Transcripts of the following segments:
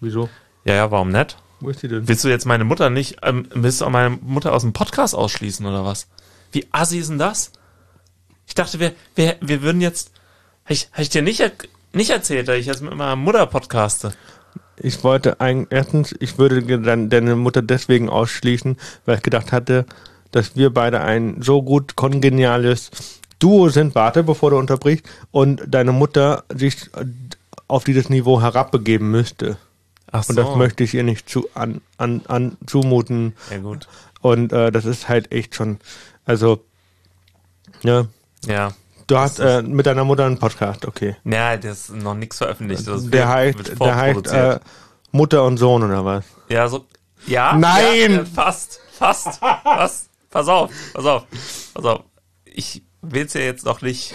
Wieso? Ja, ja, warum nicht? Wo ist die denn? Willst du jetzt meine Mutter nicht, ähm, willst du auch meine Mutter aus dem Podcast ausschließen oder was? Wie assi ist denn das? Ich dachte, wir, wir, wir würden jetzt, habe ich, hab ich dir nicht, nicht erzählt, dass ich jetzt mit meiner Mutter podcaste? Ich wollte eigentlich, erstens, ich würde dann deine Mutter deswegen ausschließen, weil ich gedacht hatte, dass wir beide ein so gut kongeniales Duo sind, warte, bevor du unterbrichst, und deine Mutter sich äh, auf dieses Niveau herabbegeben müsste. Ach Und das möchte ich ihr nicht zu, an, an, an zumuten. Ja, gut. Und äh, das ist halt echt schon, also, ja, Ja. du hast äh, mit deiner Mutter einen Podcast, okay. Ja, das ist noch nichts veröffentlicht. Das Der heißt, der heißt äh, Mutter und Sohn oder was? Ja, so. Ja. Nein! Ja, fast. Fast. Fast. Pass auf. Pass auf. Pass auf. Ich will's ja jetzt noch nicht.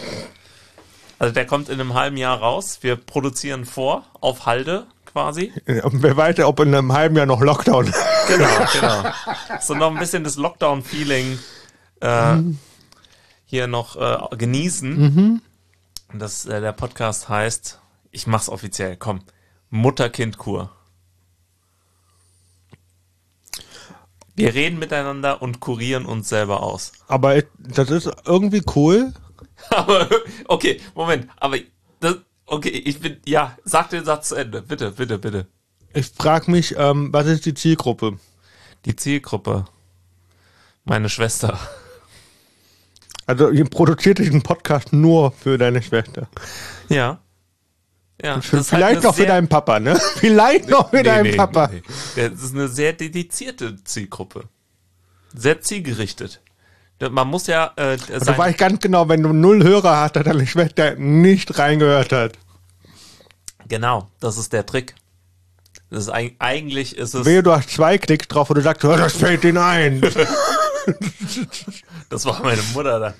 Also der kommt in einem halben Jahr raus. Wir produzieren vor, auf Halde quasi. Und wer weiß, ob in einem halben Jahr noch Lockdown. Genau, genau. So noch ein bisschen das Lockdown-Feeling äh, hier noch äh, genießen. Und das, äh, der Podcast heißt, ich mach's offiziell, komm, Mutter-Kind-Kur. Wir reden miteinander und kurieren uns selber aus. Aber das ist irgendwie cool. Aber, okay, Moment, aber das, okay, ich bin, ja, sag den Satz zu Ende, bitte, bitte, bitte. Ich frage mich, ähm, was ist die Zielgruppe? Die Zielgruppe, meine Schwester. Also ihr produziert diesen Podcast nur für deine Schwester. Ja. Ja, Für, halt vielleicht eine noch für deinen Papa, ne? Vielleicht noch für Nee, deinen nee, Papa. nee. Das ist eine sehr dedizierte Zielgruppe. Sehr zielgerichtet. Da- Man muss ja äh, Also sein, weiß ganz genau, wenn du null Hörer hast, dass deine Schwester nicht reingehört hat. genau, das ist der Trick. Das ist eig- eigentlich ist es Wehe, du hast zwei Klicks drauf und du sagst, "Oh, das fällt ihnen ein. das war meine Mutter dann.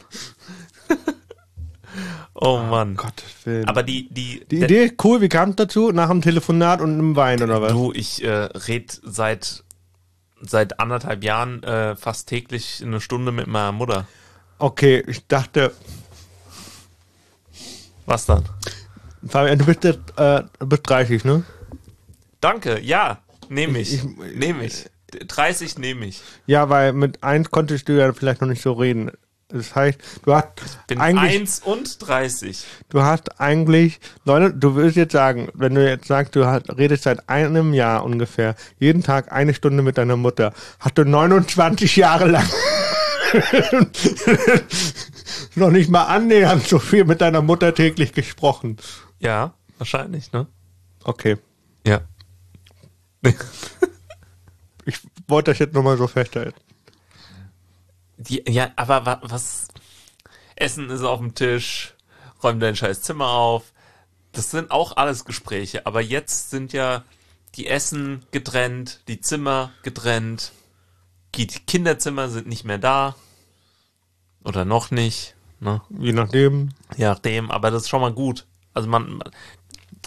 oh Mann. Gottes Willen. Aber die die, die der- Idee ist cool, wie kam es dazu? Nach einem Telefonat und einem Wein oder was? du ich äh, red seit seit anderthalb Jahren äh, fast täglich eine Stunde mit meiner Mutter. Okay, ich dachte, Was dann? Fabian, du bist jetzt äh, bist 30, ne? Danke, ja, nehme ich. Ich- nehme ich. 30 nehme ich. Ja, weil mit eins konntest du ja vielleicht noch nicht so reden. Das heißt, du hast Bin eigentlich, 1 und 30. du hast eigentlich, Leute, du willst jetzt sagen, wenn du jetzt sagst, du hast, redest seit einem Jahr ungefähr jeden Tag eine Stunde mit deiner Mutter, hast du 29 Jahre lang noch nicht mal annähernd so viel mit deiner Mutter täglich gesprochen. Ja, wahrscheinlich, ne? Okay, Ja. ich wollte das jetzt nochmal so festhalten. Die, ja, aber wa, was? Essen ist auf dem Tisch, räum dein scheiß Zimmer auf. Das sind auch alles Gespräche, aber jetzt sind ja die Essen getrennt, die Zimmer getrennt, die Kinderzimmer sind nicht mehr da. Oder noch nicht, ne? Je nachdem. Je nachdem, aber das ist schon mal gut. Also man, man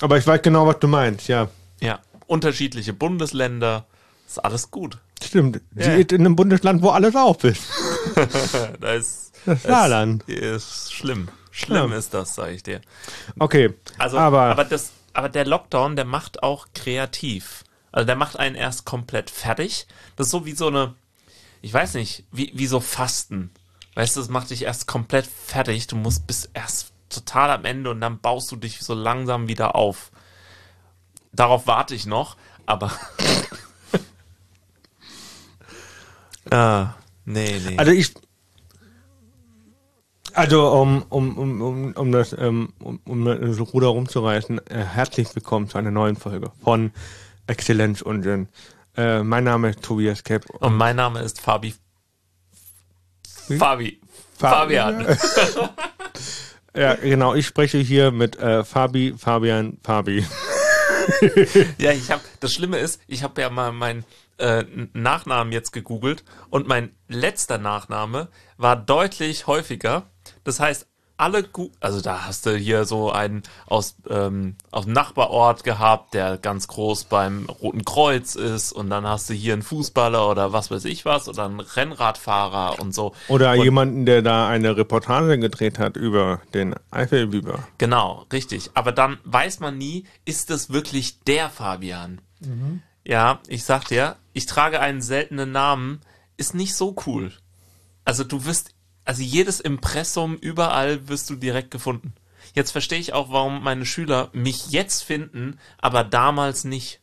Aber ich weiß genau, was du meinst, ja. ja, unterschiedliche Bundesländer, ist alles gut. Stimmt. Sie Ja. ist in einem Bundesland, wo alles auf ist. Da ist, Das Saarland. Ist, ist schlimm. Schlimm Ja. ist das, sage ich dir. Okay. Also, aber, aber, das, aber der Lockdown, der macht auch kreativ. Also der macht einen erst komplett fertig. Das ist so wie so eine, ich weiß nicht, wie, wie so Fasten. Weißt du, das macht dich erst komplett fertig. Du musst bis erst total am Ende und dann baust du dich so langsam wieder auf. Darauf warte ich noch, aber. ah, nee, nee. also ich. Also, um, um, um, um, um das, ähm, um, um das Ruder rumzureißen, äh, herzlich willkommen zu einer neuen Folge von Exzellenz Unsinn. Äh, mein Name ist Tobias Kepp. Und mein Name ist Fabi. Fabi. Fabi- Fabian. Ja, genau, ich spreche hier mit äh, Fabi, Fabian, Fabi. Ja, ich habe. Das Schlimme ist, ich habe ja mal meinen äh, Nachnamen jetzt gegoogelt und mein letzter Nachname war deutlich häufiger. Das heißt, alle gut, also da hast du hier so einen aus, ähm, aus dem Nachbarort gehabt, der ganz groß beim Roten Kreuz ist und dann hast du hier einen Fußballer oder was weiß ich was oder einen Rennradfahrer und so. Oder und, jemanden, der da eine Reportage gedreht hat über den Eifelbiber. Genau, richtig. Aber dann weiß man nie, ist es wirklich der Fabian? Mhm. Ja, ich sag dir, ich trage einen seltenen Namen, ist nicht so cool. Also du wirst, also jedes Impressum überall wirst du direkt gefunden. Jetzt verstehe ich auch, warum meine Schüler mich jetzt finden, aber damals nicht.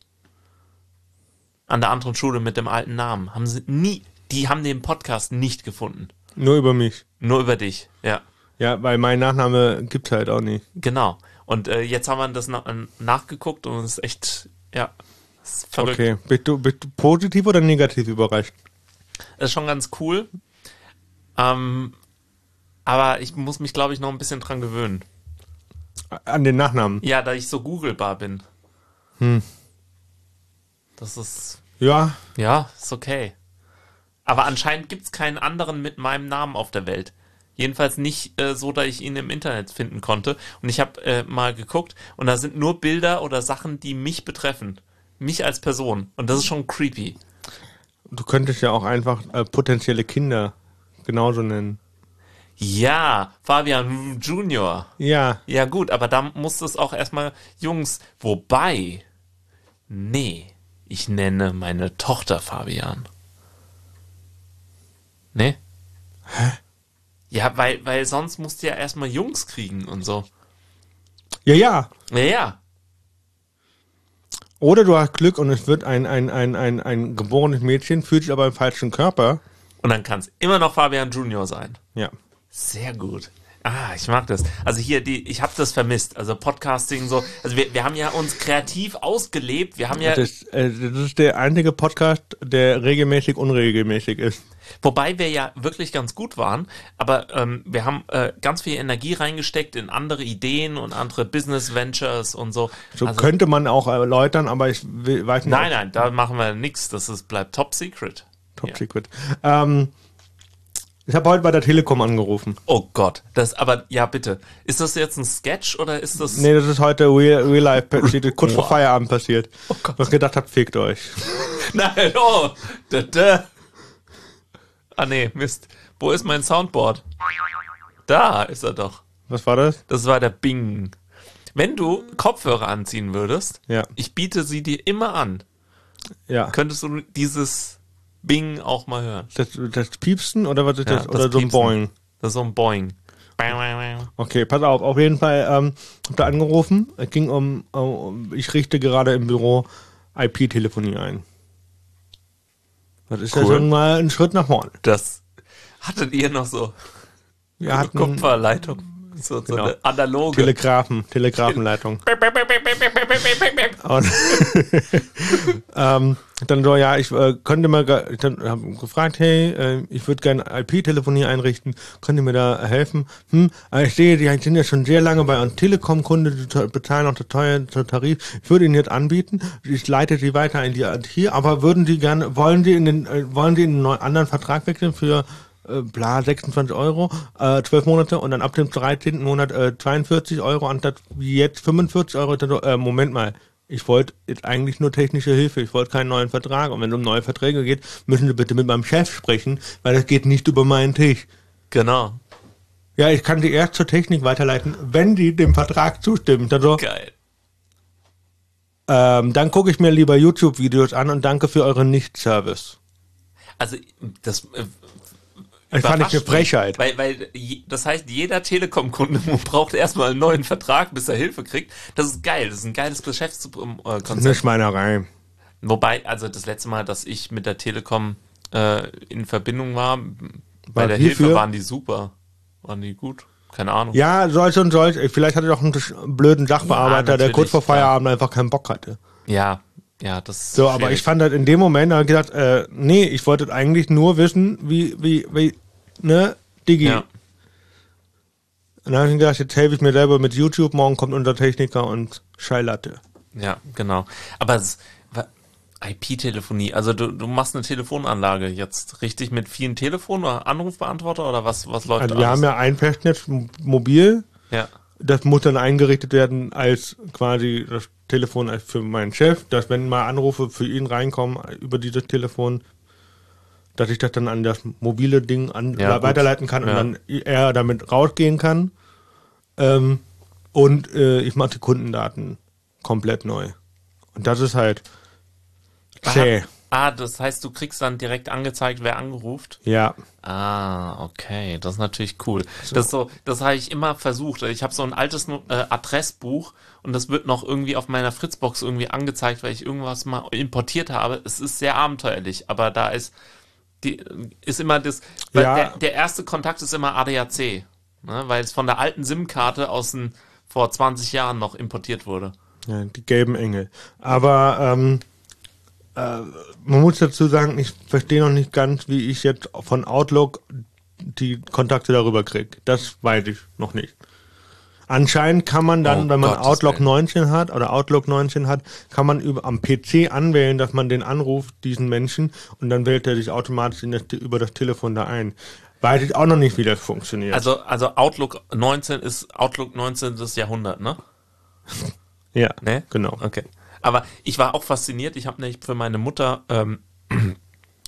An der anderen Schule mit dem alten Namen. Haben sie nie, die haben den Podcast nicht gefunden. Nur über mich. Nur über dich, ja. Ja, weil mein Nachname gibt's halt auch nicht. Genau. Und äh, jetzt haben wir das na nachgeguckt und es ist echt, ja, verrückt. Okay. Bist du, bist du positiv oder negativ überrascht? Das ist schon ganz cool. Ähm, aber ich muss mich, glaube ich, noch ein bisschen dran gewöhnen. An den Nachnamen? Ja, da ich so googelbar bin. Hm. Das ist. Ja. Ja, ist okay. Aber anscheinend gibt es keinen anderen mit meinem Namen auf der Welt. Jedenfalls nicht äh, so, dass ich ihn im Internet finden konnte. Und ich habe äh, mal geguckt und da sind nur Bilder oder Sachen, die mich betreffen. Mich als Person. Und das ist schon creepy. Du könntest ja auch einfach äh, potenzielle Kinder genauso nennen. Ja, Fabian Junior. Ja. Ja, gut, aber da muss es auch erstmal Jungs. Wobei. Nee, ich nenne meine Tochter Fabian. Nee? Hä? Ja, weil, weil sonst musst du ja erstmal Jungs kriegen und so. Ja, ja. Ja, ja. Oder du hast Glück und es wird ein, ein, ein, ein, ein geborenes Mädchen, fühlt sich aber im falschen Körper. Und dann kann es immer noch Fabian Junior sein. Ja. Sehr gut. Ah, ich mag das. Also hier, die, ich habe das vermisst. Also Podcasting so. Also wir, wir haben ja uns kreativ ausgelebt. Wir haben ja. Das, äh, das ist der einzige Podcast, der regelmäßig unregelmäßig ist. Wobei wir ja wirklich ganz gut waren, aber ähm, wir haben äh, ganz viel Energie reingesteckt in andere Ideen und andere Business Ventures und so. So also, könnte man auch erläutern, aber ich will, weiß nicht. Nein, nein, da machen wir nichts. Das ist, bleibt top secret. Top ja. secret. Ähm, ich habe heute bei der Telekom angerufen. Oh Gott, das aber ja bitte. Ist das jetzt ein Sketch oder ist das? Nee, das ist heute real, real life passiert, kurz vor Feierabend passiert. Oh Gott. Was gedacht habt, fickt euch. Nein, oh, da, da. Ah nee, Mist. Wo ist mein Soundboard? Da ist er doch. Was war das? Das war der Bing. Wenn du Kopfhörer anziehen würdest, ja. ich biete sie dir immer an. Ja. Könntest du dieses Bing auch mal hören. Das, das Piepsen oder was ist ja, das? Oder das so ein Boing? Das ist so ein Boing. Okay, pass auf. Auf jeden Fall ähm, hab da angerufen. Es ging um, um ich richte gerade im Büro IP-Telefonie ein. Das ist cool. ja schon mal ein Schritt nach vorne. Das hattet ihr noch so Wir hatten, Kupferleitung. So, genau. so eine analoge. Telegrafen, Telegrafenleitung. Und ähm, dann so, ja, ich äh, könnte mal, dann habe gefragt, hey, äh, ich würde gerne IP-Telefonie einrichten, könnt ihr mir da helfen? Hm, ich sehe, die sind ja schon sehr lange bei uns Telekom-Kunde, die bezahlen auch teuren Tarif. Ich würde Ihnen jetzt anbieten, ich leite sie weiter in die IT, aber würden Sie gerne, wollen Sie in den, äh, wollen Sie in einen anderen Vertrag wechseln für äh, bla 26 Euro, äh, 12 Monate und dann ab dem 13. Monat äh, 42 Euro anstatt wie jetzt 45 Euro. Äh, Moment mal, ich wollte jetzt eigentlich nur technische Hilfe, ich wollte keinen neuen Vertrag. Und wenn es um neue Verträge geht, müssen Sie bitte mit meinem Chef sprechen, weil das geht nicht über meinen Tisch. Genau. Ja, ich kann Sie erst zur Technik weiterleiten, wenn die dem Vertrag zustimmen. Dann so, Geil. Ähm, dann gucke ich mir lieber YouTube-Videos an und danke für euren Nicht-Service. Also das äh, das fand ich eine Frechheit. Weil, weil das heißt, jeder Telekom-Kunde braucht erstmal einen neuen Vertrag, bis er Hilfe kriegt. Das ist geil. Das ist ein geiles Geschäftskonzept. Das ist eine Schmeinerei. Wobei, also das letzte Mal, dass ich mit der Telekom äh, in Verbindung war, bei War der hierfür? Hilfe waren die super. Waren die gut? Keine Ahnung. Ja, solche und solche. Vielleicht hatte doch einen blöden Sachbearbeiter, Ja, der kurz vor Feierabend einfach keinen Bock hatte. Ja, ja, das So, aber ich fand halt in dem Moment, da hab ich gedacht, äh, nee, ich wollte eigentlich nur wissen, wie, wie, wie, ne, Digi. Ja. Und dann habe ich gedacht, jetzt helfe ich mir selber mit YouTube, morgen kommt unser Techniker und Scheilatte. Ja, genau. Aber IP-Telefonie, also du, du machst eine Telefonanlage jetzt richtig mit vielen Telefonen oder Anrufbeantworter oder was, was läuft Also da wir alles? haben ja ein Festnetz mobil, ja. das muss dann eingerichtet werden als quasi das Telefon als für meinen Chef, dass wenn mal Anrufe für ihn reinkommen über dieses Telefon, dass ich das dann an das mobile Ding an, Ja, weiterleiten kann und Ja. dann er damit rausgehen kann. Ähm, und äh, ich mache die Kundendaten komplett neu. Und das ist halt zäh. Ah, das heißt, du kriegst dann direkt angezeigt, wer angeruft. Ja. Ah, okay, das ist natürlich cool. Das so, das habe ich immer versucht. Ich habe so ein altes äh, Adressbuch und das wird noch irgendwie auf meiner Fritzbox irgendwie angezeigt, weil ich irgendwas mal importiert habe. Es ist sehr abenteuerlich, aber da ist die ist immer das, weil Ja. der, der erste Kontakt ist immer ADAC, ne, weil es von der alten SIM-Karte aus den, vor 20 Jahren noch importiert wurde. Ja, die gelben Engel. Aber ähm, äh, man muss dazu sagen, ich verstehe noch nicht ganz, wie ich jetzt von Outlook die Kontakte darüber kriege. Das weiß ich noch nicht. Anscheinend kann man dann, Oh, wenn man Gottes Outlook Willen. 19 hat oder Outlook 19 hat, kann man über, am PC anwählen, dass man den anruft, diesen Menschen, und dann wählt er sich automatisch in das, über das Telefon da ein. Weiß ich auch noch nicht, wie das funktioniert. Also, also Outlook 19 ist Outlook 19 des Jahrhundert, ne? ja, Ne? genau. Okay. Aber ich war auch fasziniert. Ich habe nämlich für meine Mutter ähm,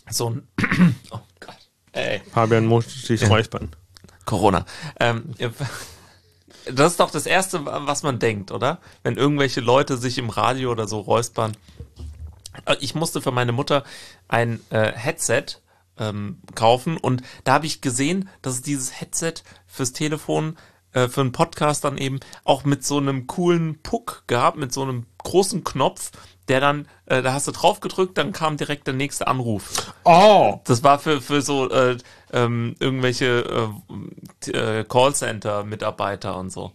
so ein. oh Gott. Ey. Fabian muss sich räuspern. Corona. Ähm, das ist doch das Erste, was man denkt, oder? Wenn irgendwelche Leute sich im Radio oder so räuspern. Äh, Ich musste für meine Mutter ein äh, Headset ähm, kaufen und da habe ich gesehen, dass es dieses Headset fürs Telefon, äh, für einen Podcast dann eben auch mit so einem coolen Puck gab, mit so einem großen Knopf, der dann, äh, da hast du drauf gedrückt, dann kam direkt der nächste Anruf. Oh! Das war für, für so äh, ähm, irgendwelche äh, äh, Callcenter-Mitarbeiter und so.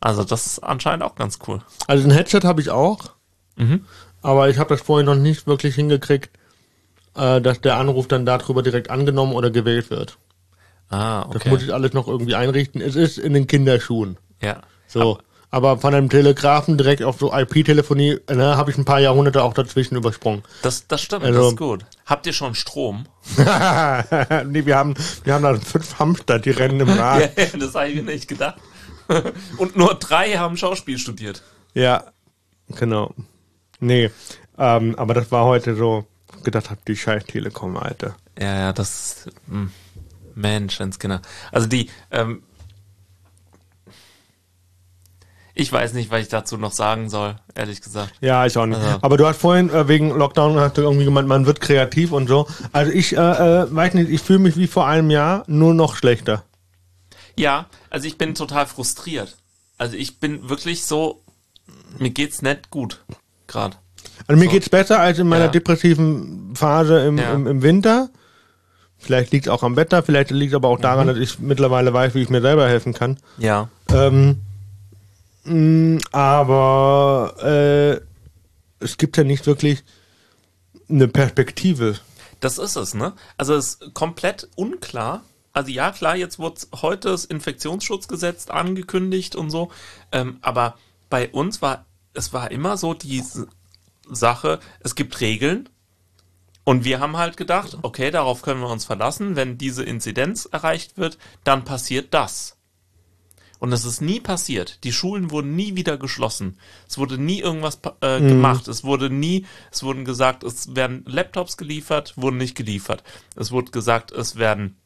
Also das ist anscheinend auch ganz cool. Also ein Headset habe ich auch, Mhm. aber ich habe das vorhin noch nicht wirklich hingekriegt, äh, dass der Anruf dann darüber direkt angenommen oder gewählt wird. Ah, Das okay. muss ich alles noch irgendwie einrichten. Es ist in den Kinderschuhen. ja. So. Aber von einem Telegrafen direkt auf so IP-Telefonie, ne, habe ich ein paar Jahrhunderte auch dazwischen übersprungen. Das, das stimmt, Also- das ist gut. Habt ihr schon Strom? nee, wir haben, wir haben da fünf Hamster, die rennen im Rad. Ja, das habe ich mir nicht gedacht. Und nur drei haben Schauspiel studiert. Ja, genau. Nee, ähm, aber das war heute so, gedacht hab, die scheiß Telekom, Alter. Ja, ja, das hm, Menschenskinder. Also die, ähm, ich weiß nicht, was ich dazu noch sagen soll, ehrlich gesagt. Ja, ich auch nicht. Also- Aber du hast vorhin äh, wegen Lockdown hast du irgendwie gemeint, man wird kreativ und so. Also ich äh, äh, weiß nicht, ich fühle mich wie vor einem Jahr, nur noch schlechter. Ja, also ich bin total frustriert. Also ich bin wirklich so, mir geht's nicht gut gerade. Also mir So. geht's besser als in meiner Ja. depressiven Phase im, Ja. im, im Winter. Vielleicht liegt's auch am Wetter, vielleicht liegt aber auch daran, Mhm. dass ich mittlerweile weiß, wie ich mir selber helfen kann. Ja. Ähm, mh, aber äh, es gibt ja nicht wirklich eine Perspektive. Das ist es, ne? Also es ist komplett unklar. Also ja, klar, jetzt wurde heute das Infektionsschutzgesetz angekündigt und so. Ähm, aber bei uns war, es war immer so die Sache, es gibt Regeln. Und wir haben halt gedacht, okay, darauf können wir uns verlassen. Wenn diese Inzidenz erreicht wird, dann passiert das. Und es ist nie passiert. Die Schulen wurden nie wieder geschlossen. Es wurde nie irgendwas äh, gemacht. Es wurde nie, es wurden gesagt, es werden Laptops geliefert, wurden nicht geliefert. Es wurde gesagt, es werden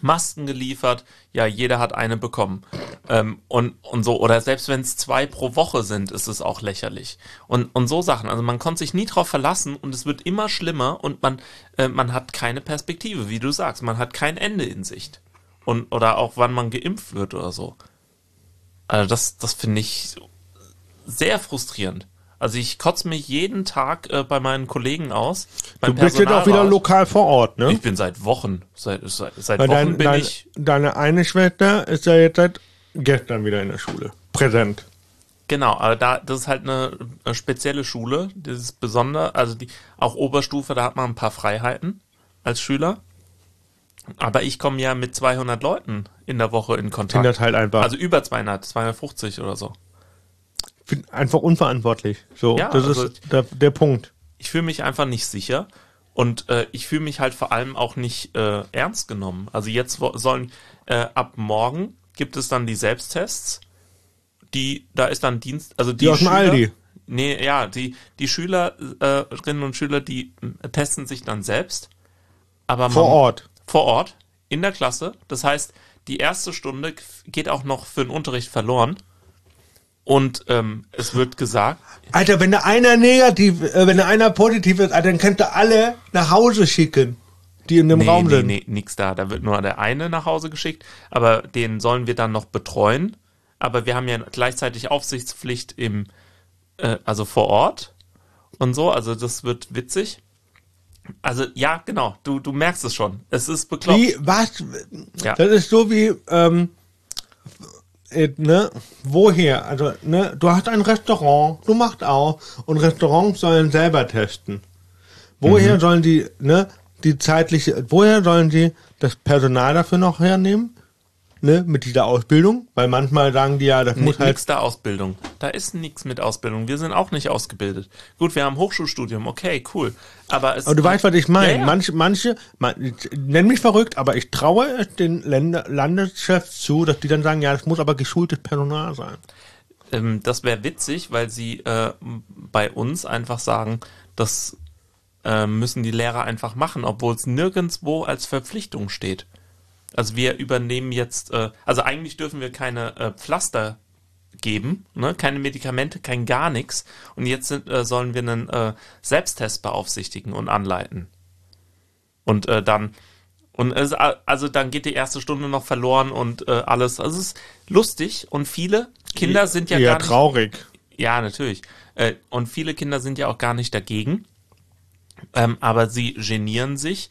Masken geliefert. Ja, jeder hat eine bekommen. Ähm, und, und so, oder selbst wenn es zwei pro Woche sind, ist es auch lächerlich. Und, und so Sachen. Also man konnte sich nie drauf verlassen und es wird immer schlimmer und man, äh, man hat keine Perspektive, wie du sagst. Man hat kein Ende in Sicht. Und, oder auch wann man geimpft wird oder so. Also das, das finde ich sehr frustrierend. Also ich kotze mich jeden Tag äh, bei meinen Kollegen aus. Du bist jetzt auch wieder lokal vor Ort, ne? Ich bin seit Wochen, seit, seit, seit Wochen dein, bin dein, ich, deine eine Schwester ist ja jetzt seit gestern wieder in der Schule. Präsent. genau, aber da, das ist halt eine, eine spezielle Schule, das ist besonder, also die, auch Oberstufe, da hat man ein paar Freiheiten als Schüler. Aber ich komme ja mit 200 Leuten in der Woche in Kontakt. finde das halt einfach, Also über 200, 250 oder so. Einfach unverantwortlich. So, Ja, das also- ist der, der Punkt. ich fühle mich einfach nicht sicher und äh, ich fühle mich halt vor allem auch nicht äh, ernst genommen. Also jetzt sollen äh, ab morgen gibt es dann die Selbsttests. Die, da ist dann Dienst, also die, die aus dem Aldi. Nee, ja, die, die Schülerinnen und Schüler, die äh, testen sich dann selbst. Aber vor man, Ort. Vor Ort, in der Klasse. Das heißt, die erste Stunde geht auch noch für den Unterricht verloren. Und ähm, es wird gesagt. Alter, wenn da einer negativ, äh, wenn da einer positiv ist, Alter, dann könnt ihr alle nach Hause schicken, die in dem nee, Raum nee, sind. Nee, nix da. Da wird nur der eine nach Hause geschickt, aber den sollen wir dann noch betreuen. Aber wir haben ja gleichzeitig Aufsichtspflicht im, äh, also vor Ort und so. Also das wird witzig. Also ja, genau. Du, du merkst es schon. Es ist bekloppt. Wie, was? Ja. Das ist so wie, ähm, äh, ne, woher? Also, ne, du hast ein Restaurant, du machst auch, und Restaurants sollen selber testen. Woher Mhm. sollen die, ne, die zeitliche, woher sollen die das Personal dafür noch hernehmen? Ne, mit dieser Ausbildung? Weil manchmal sagen die ja, das muss halt Nix da Ausbildung. Da ist nichts mit Ausbildung. Wir sind auch nicht ausgebildet. Gut, wir haben Hochschulstudium, okay, cool. Aber es Aber du weißt, was ich meine. Ja, ja. Manche, manche, man, nenn mich verrückt, aber ich traue es den Länder, Landeschefs zu, dass die dann sagen, ja, das muss aber geschultes Personal sein. Ähm, das wäre witzig, weil sie äh, bei uns einfach sagen, das äh, müssen die Lehrer einfach machen, obwohl es nirgendwo als Verpflichtung steht. Also wir übernehmen jetzt, äh, also eigentlich dürfen wir keine äh, Pflaster geben, ne? keine Medikamente, kein gar nichts. Und jetzt sind, äh, sollen wir einen äh, Selbsttest beaufsichtigen und anleiten. Und äh, dann und es, also dann geht die erste Stunde noch verloren und äh, alles. Also es ist lustig und viele Kinder sind ja Eher gar nicht, traurig. ja, natürlich. Äh, und viele Kinder sind ja auch gar nicht dagegen. Ähm, aber sie genieren sich,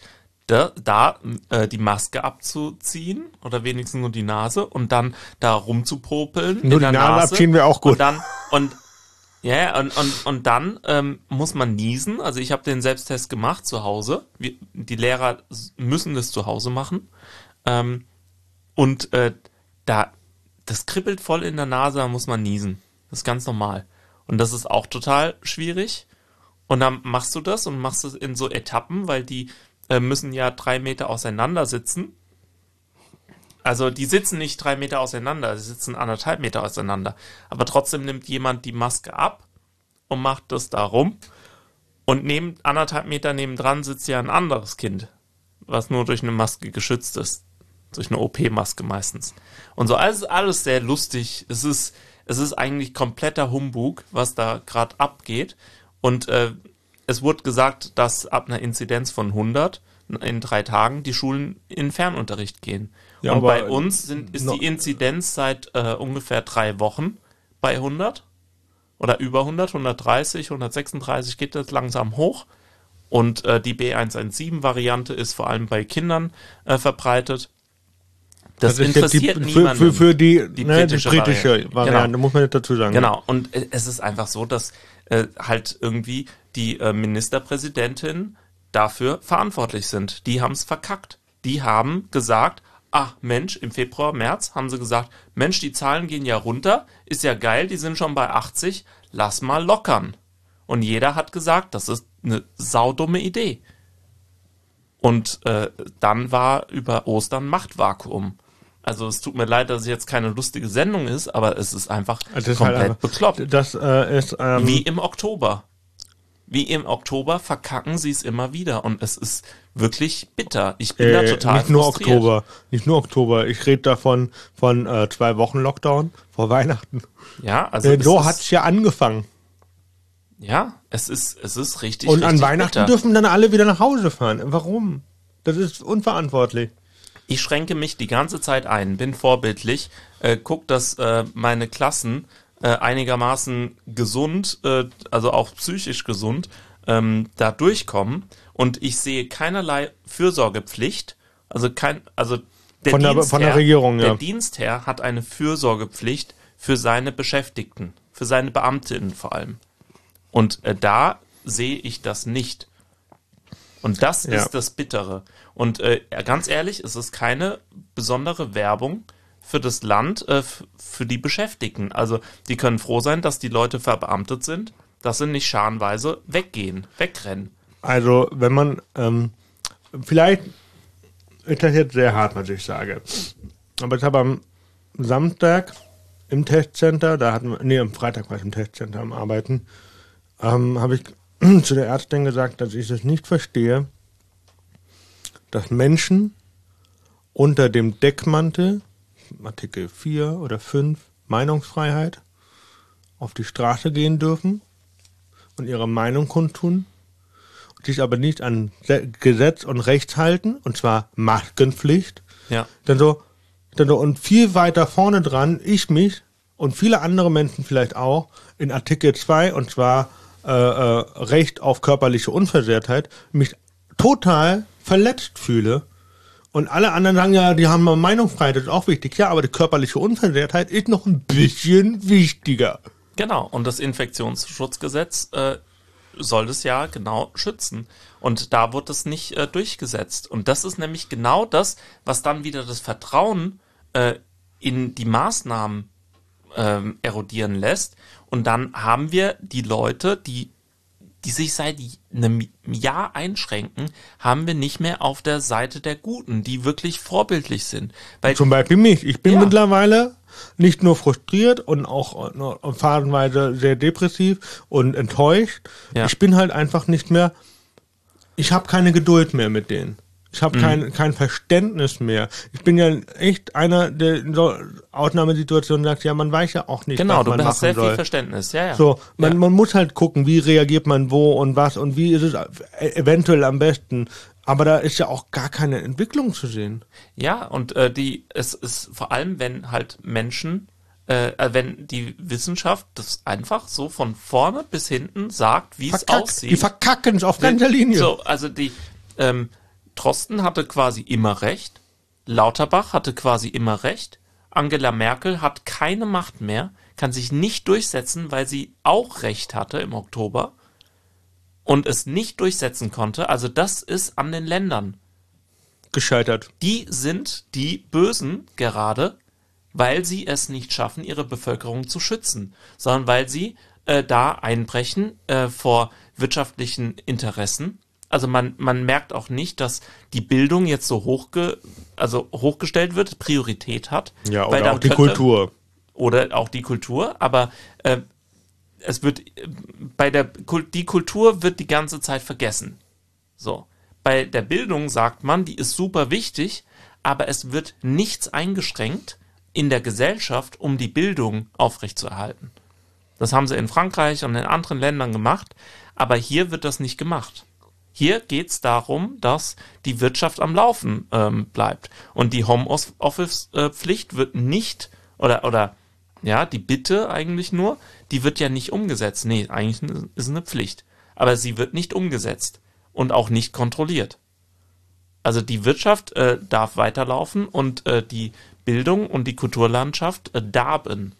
da, da äh, die Maske abzuziehen oder wenigstens nur die Nase und dann da rumzupopeln. Nur in der die Nase Nase. abziehen wäre auch gut. Und dann, und ja, und, und, und dann ähm, muss man niesen. Also ich habe den Selbsttest gemacht zu Hause. Wir, die Lehrer müssen das zu Hause machen. Ähm, und äh, da, das kribbelt voll in der Nase, da muss man niesen. Das ist ganz normal. Und das ist auch total schwierig. Und dann machst du das und machst es in so Etappen, weil die äh, müssen ja drei Meter auseinander sitzen. Also die sitzen nicht drei Meter auseinander, sie sitzen anderthalb Meter auseinander. Aber trotzdem nimmt jemand die Maske ab und macht das da rum. Und neben anderthalb Meter nebendran sitzt ja ein anderes Kind, was nur durch eine Maske geschützt ist. Durch eine OP-Maske meistens. Und so alles, alles sehr lustig. Es ist, es ist eigentlich kompletter Humbug, was da gerade abgeht. Und äh, es wurde gesagt, dass ab einer Inzidenz von 100 in drei Tagen die Schulen in Fernunterricht gehen. Ja, und bei uns sind, ist die Inzidenz seit äh, ungefähr drei Wochen bei 100 oder über 100, 130, 136 geht das langsam hoch. Und äh, die B117-Variante ist vor allem bei Kindern äh, verbreitet. Das, ist jetzt interessiert die, für, niemanden. für, für die, Die ne, die britische britische Variante. Variante, Genau. muss man dazu sagen. Genau, und äh, es ist einfach so, dass äh, halt irgendwie die äh, Ministerpräsidentin dafür verantwortlich sind. Die haben es verkackt. Die haben gesagt, ach Mensch, im Februar, März haben sie gesagt, Mensch, die Zahlen gehen ja runter, ist ja geil, die sind schon bei 80, lass mal lockern. Und jeder hat gesagt, das ist eine saudumme Idee. Und äh, dann war über Ostern Machtvakuum. Also es tut mir leid, dass es jetzt keine lustige Sendung ist, aber es ist einfach Das ist komplett halt bekloppt. Das äh, ist, ähm, Wie im Oktober. Wie im Oktober verkacken sie es immer wieder und es ist wirklich bitter. Ich bin da äh, total nicht nur frustriert. Oktober, nicht nur Oktober. Ich rede davon von äh, zwei Wochen Lockdown vor Weihnachten. Ja, also Äh, es so hat's ja angefangen. ja, es ist es ist richtig Und an richtig Weihnachten bitter. dürfen dann alle wieder nach Hause fahren. Warum? Das ist unverantwortlich. Ich schränke mich die ganze Zeit ein, bin vorbildlich, äh, guck, dass äh, meine Klassen äh, einigermaßen gesund, äh, also auch psychisch gesund, ähm, da durchkommen. Und ich sehe keinerlei Fürsorgepflicht. Also kein, also der Von der- von der Regierung, ja. Der Dienstherr hat eine Fürsorgepflicht für seine Beschäftigten, für seine Beamtinnen vor allem. Und äh, da sehe ich das nicht. Und das Ja. ist das Bittere. Und äh, ganz ehrlich, es ist keine besondere Werbung für das Land, äh, für die Beschäftigten. Also die können froh sein, dass die Leute verbeamtet sind, dass sie nicht scharenweise weggehen, wegrennen. Also, wenn man, ähm, vielleicht ist das jetzt sehr hart, was ich sage. Aber ich habe am Samstag im Testcenter, da hatten wir, nee, am Freitag war ich im Testcenter am Arbeiten, ähm, habe ich zu der Ärztin gesagt, dass ich es nicht verstehe, dass Menschen unter dem Deckmantel, Artikel 4 oder 5, Meinungsfreiheit, auf die Straße gehen dürfen und ihre Meinung kundtun, sich aber nicht an Gesetz und Recht halten, und zwar Maskenpflicht. Ja. Dann so, dann so, und viel weiter vorne dran, ich mich und viele andere Menschen vielleicht auch, in Artikel 2, und zwar äh, äh, Recht auf körperliche Unversehrtheit, mich total verletzt fühle. Und alle anderen sagen ja, die haben Meinungsfreiheit, das ist auch wichtig. Ja, aber die körperliche Unversehrtheit ist noch ein bisschen wichtiger. Genau, und das Infektionsschutzgesetz äh, soll es ja genau schützen. Und da wird es nicht äh, durchgesetzt. Und das ist nämlich genau das, was dann wieder das Vertrauen äh, in die Maßnahmen ähm, erodieren lässt. Und dann haben wir die Leute, die, die sich seit einem Jahr einschränken, haben wir nicht mehr auf der Seite der Guten, die wirklich vorbildlich sind. Weil, Zum Beispiel mich. Ich bin ja. mittlerweile nicht nur frustriert und auch äh, phasenweise sehr depressiv und enttäuscht. Ja. Ich bin halt einfach nicht mehr, ich habe keine Geduld mehr mit denen. Ich habe mhm. kein, kein Verständnis mehr. Ich bin ja echt einer, der in so Ausnahmesituationen sagt, ja, man weiß ja auch nicht, genau, was man machen Genau, du hast sehr soll. viel Verständnis, ja, ja. So, man, ja. man muss halt gucken, wie reagiert man wo und was und wie ist es eventuell am besten. Aber da ist ja auch gar keine Entwicklung zu sehen. Ja, und äh, die, es ist vor allem, wenn halt Menschen, äh, äh wenn die Wissenschaft das einfach so von vorne bis hinten sagt, wie es aussieht. Die verkacken es auf ganzer Linie. So, also die, ähm, Trosten hatte quasi immer recht, Lauterbach hatte quasi immer recht, Angela Merkel hat keine Macht mehr, kann sich nicht durchsetzen, weil sie auch recht hatte im Oktober und es nicht durchsetzen konnte, also das ist an den Ländern gescheitert. Die sind die Bösen gerade, weil sie es nicht schaffen, ihre Bevölkerung zu schützen, sondern weil sie äh, da einbrechen äh, vor wirtschaftlichen Interessen. Also man, man merkt auch nicht, dass die Bildung jetzt so hochge, also hochgestellt wird, Priorität hat. Ja, oder auch die könnte, Kultur. Oder auch die Kultur, aber äh, es wird bei der die Kultur wird die ganze Zeit vergessen. So. Bei der Bildung sagt man, die ist super wichtig, aber es wird nichts eingeschränkt in der Gesellschaft, um die Bildung aufrechtzuerhalten. Das haben sie in Frankreich und in anderen Ländern gemacht, aber hier wird das nicht gemacht. Hier geht es darum, dass die Wirtschaft am Laufen ähm, bleibt. Und die Homeoffice-Pflicht wird nicht, oder, oder ja, die Bitte eigentlich nur, die wird ja nicht umgesetzt. Nee, eigentlich ist eine Pflicht. Aber sie wird nicht umgesetzt und auch nicht kontrolliert. Also die Wirtschaft äh, darf weiterlaufen und äh, die Bildung und die Kulturlandschaft äh, darben.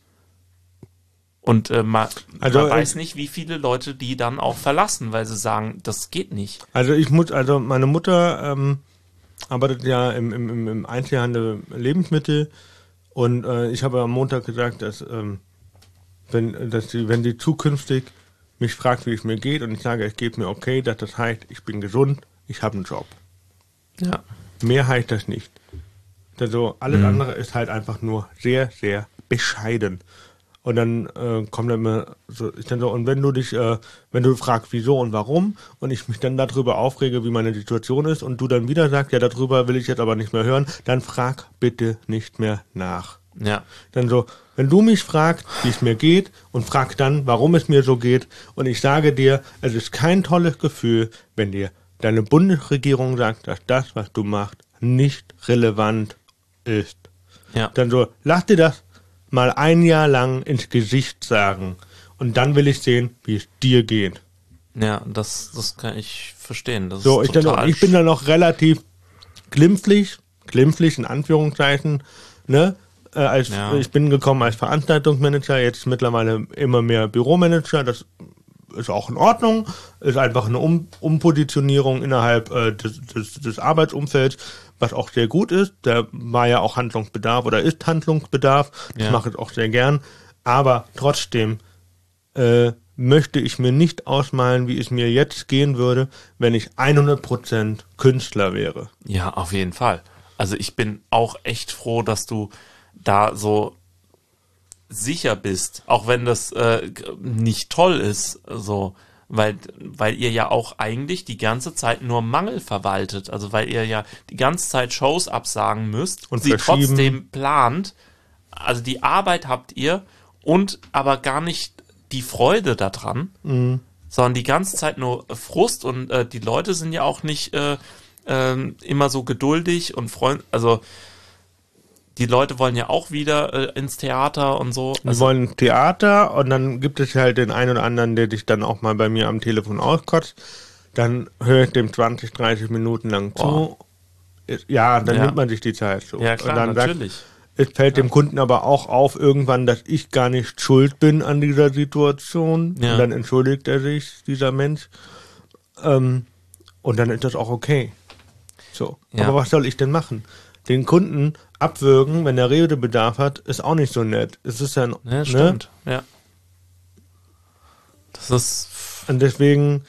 Und äh, man, also, man weiß nicht, wie viele Leute die dann auch verlassen, weil sie sagen, das geht nicht. Also ich muss, also meine Mutter ähm, arbeitet ja im, im, im Einzelhandel Lebensmittel und äh, ich habe am Montag gesagt, dass ähm, wenn, dass sie, wenn sie zukünftig mich fragt, wie es mir geht und ich sage, es geht mir okay, dass das heißt, ich bin gesund, ich habe einen Job. Ja. Mehr heißt das nicht. Also alles mhm. andere ist halt einfach nur sehr, sehr bescheiden. Und dann äh, kommt dann immer so, ich dann so, und wenn du dich, äh, wenn du fragst, wieso und warum, und ich mich dann darüber aufrege, wie meine Situation ist, und du dann wieder sagst, ja, darüber will ich jetzt aber nicht mehr hören, dann frag bitte nicht mehr nach. Ja. Dann so, wenn du mich fragst, wie es mir geht, und frag dann, warum es mir so geht, und ich sage dir, es ist kein tolles Gefühl, wenn dir deine Bundesregierung sagt, dass das, was du machst, nicht relevant ist. Ja. Dann so, lass dir das mal ein Jahr lang ins Gesicht sagen. Und dann will ich sehen, wie es dir geht. Ja, das, das kann ich verstehen. Das so, ich, dann, ich bin da noch relativ glimpflich, glimpflich in Anführungszeichen, ne? Äh, als, ja. Ich bin gekommen als Veranstaltungsmanager, jetzt mittlerweile immer mehr Büromanager. Das ist auch in Ordnung. Ist einfach eine um Umpositionierung innerhalb äh, des, des, des Arbeitsumfelds was auch sehr gut ist. Da war ja auch Handlungsbedarf oder ist Handlungsbedarf. Das ja. mache ich auch sehr gern. Aber trotzdem, äh, möchte ich mir nicht ausmalen, wie es mir jetzt gehen würde, wenn ich 100% Künstler wäre. Ja, auf jeden Fall. Also ich bin auch echt froh, dass du da so sicher bist, auch wenn das äh, nicht toll ist, so, weil, weil ihr ja auch eigentlich die ganze Zeit nur Mangel verwaltet, also weil ihr ja die ganze Zeit Shows absagen müsst und sie trotzdem plant, also die Arbeit habt ihr und aber gar nicht die Freude daran, mhm. sondern die ganze Zeit nur Frust. Und äh, die Leute sind ja auch nicht äh, äh, immer so geduldig und freuen, also die Leute wollen ja auch wieder äh, ins Theater und so. Also, die wollen Theater und dann gibt es halt den einen oder anderen, der dich dann auch mal bei mir am Telefon auskotzt. Dann höre ich dem 20, 30 Minuten lang zu. Ja, dann ja. nimmt man sich die Zeit so. Ja, klar, natürlich. Sagt, es fällt dem Kunden aber auch auf irgendwann, dass ich gar nicht schuld bin an dieser Situation. Ja. Und dann entschuldigt er sich, dieser Mensch. Ähm, und dann ist das auch okay. So. Ja. Aber was soll ich denn machen? Den Kunden abwürgen, wenn er Redebedarf hat, ist auch nicht so nett. Es ist ja, ja ne? stimmt. Ja. Das ist. Und deswegen,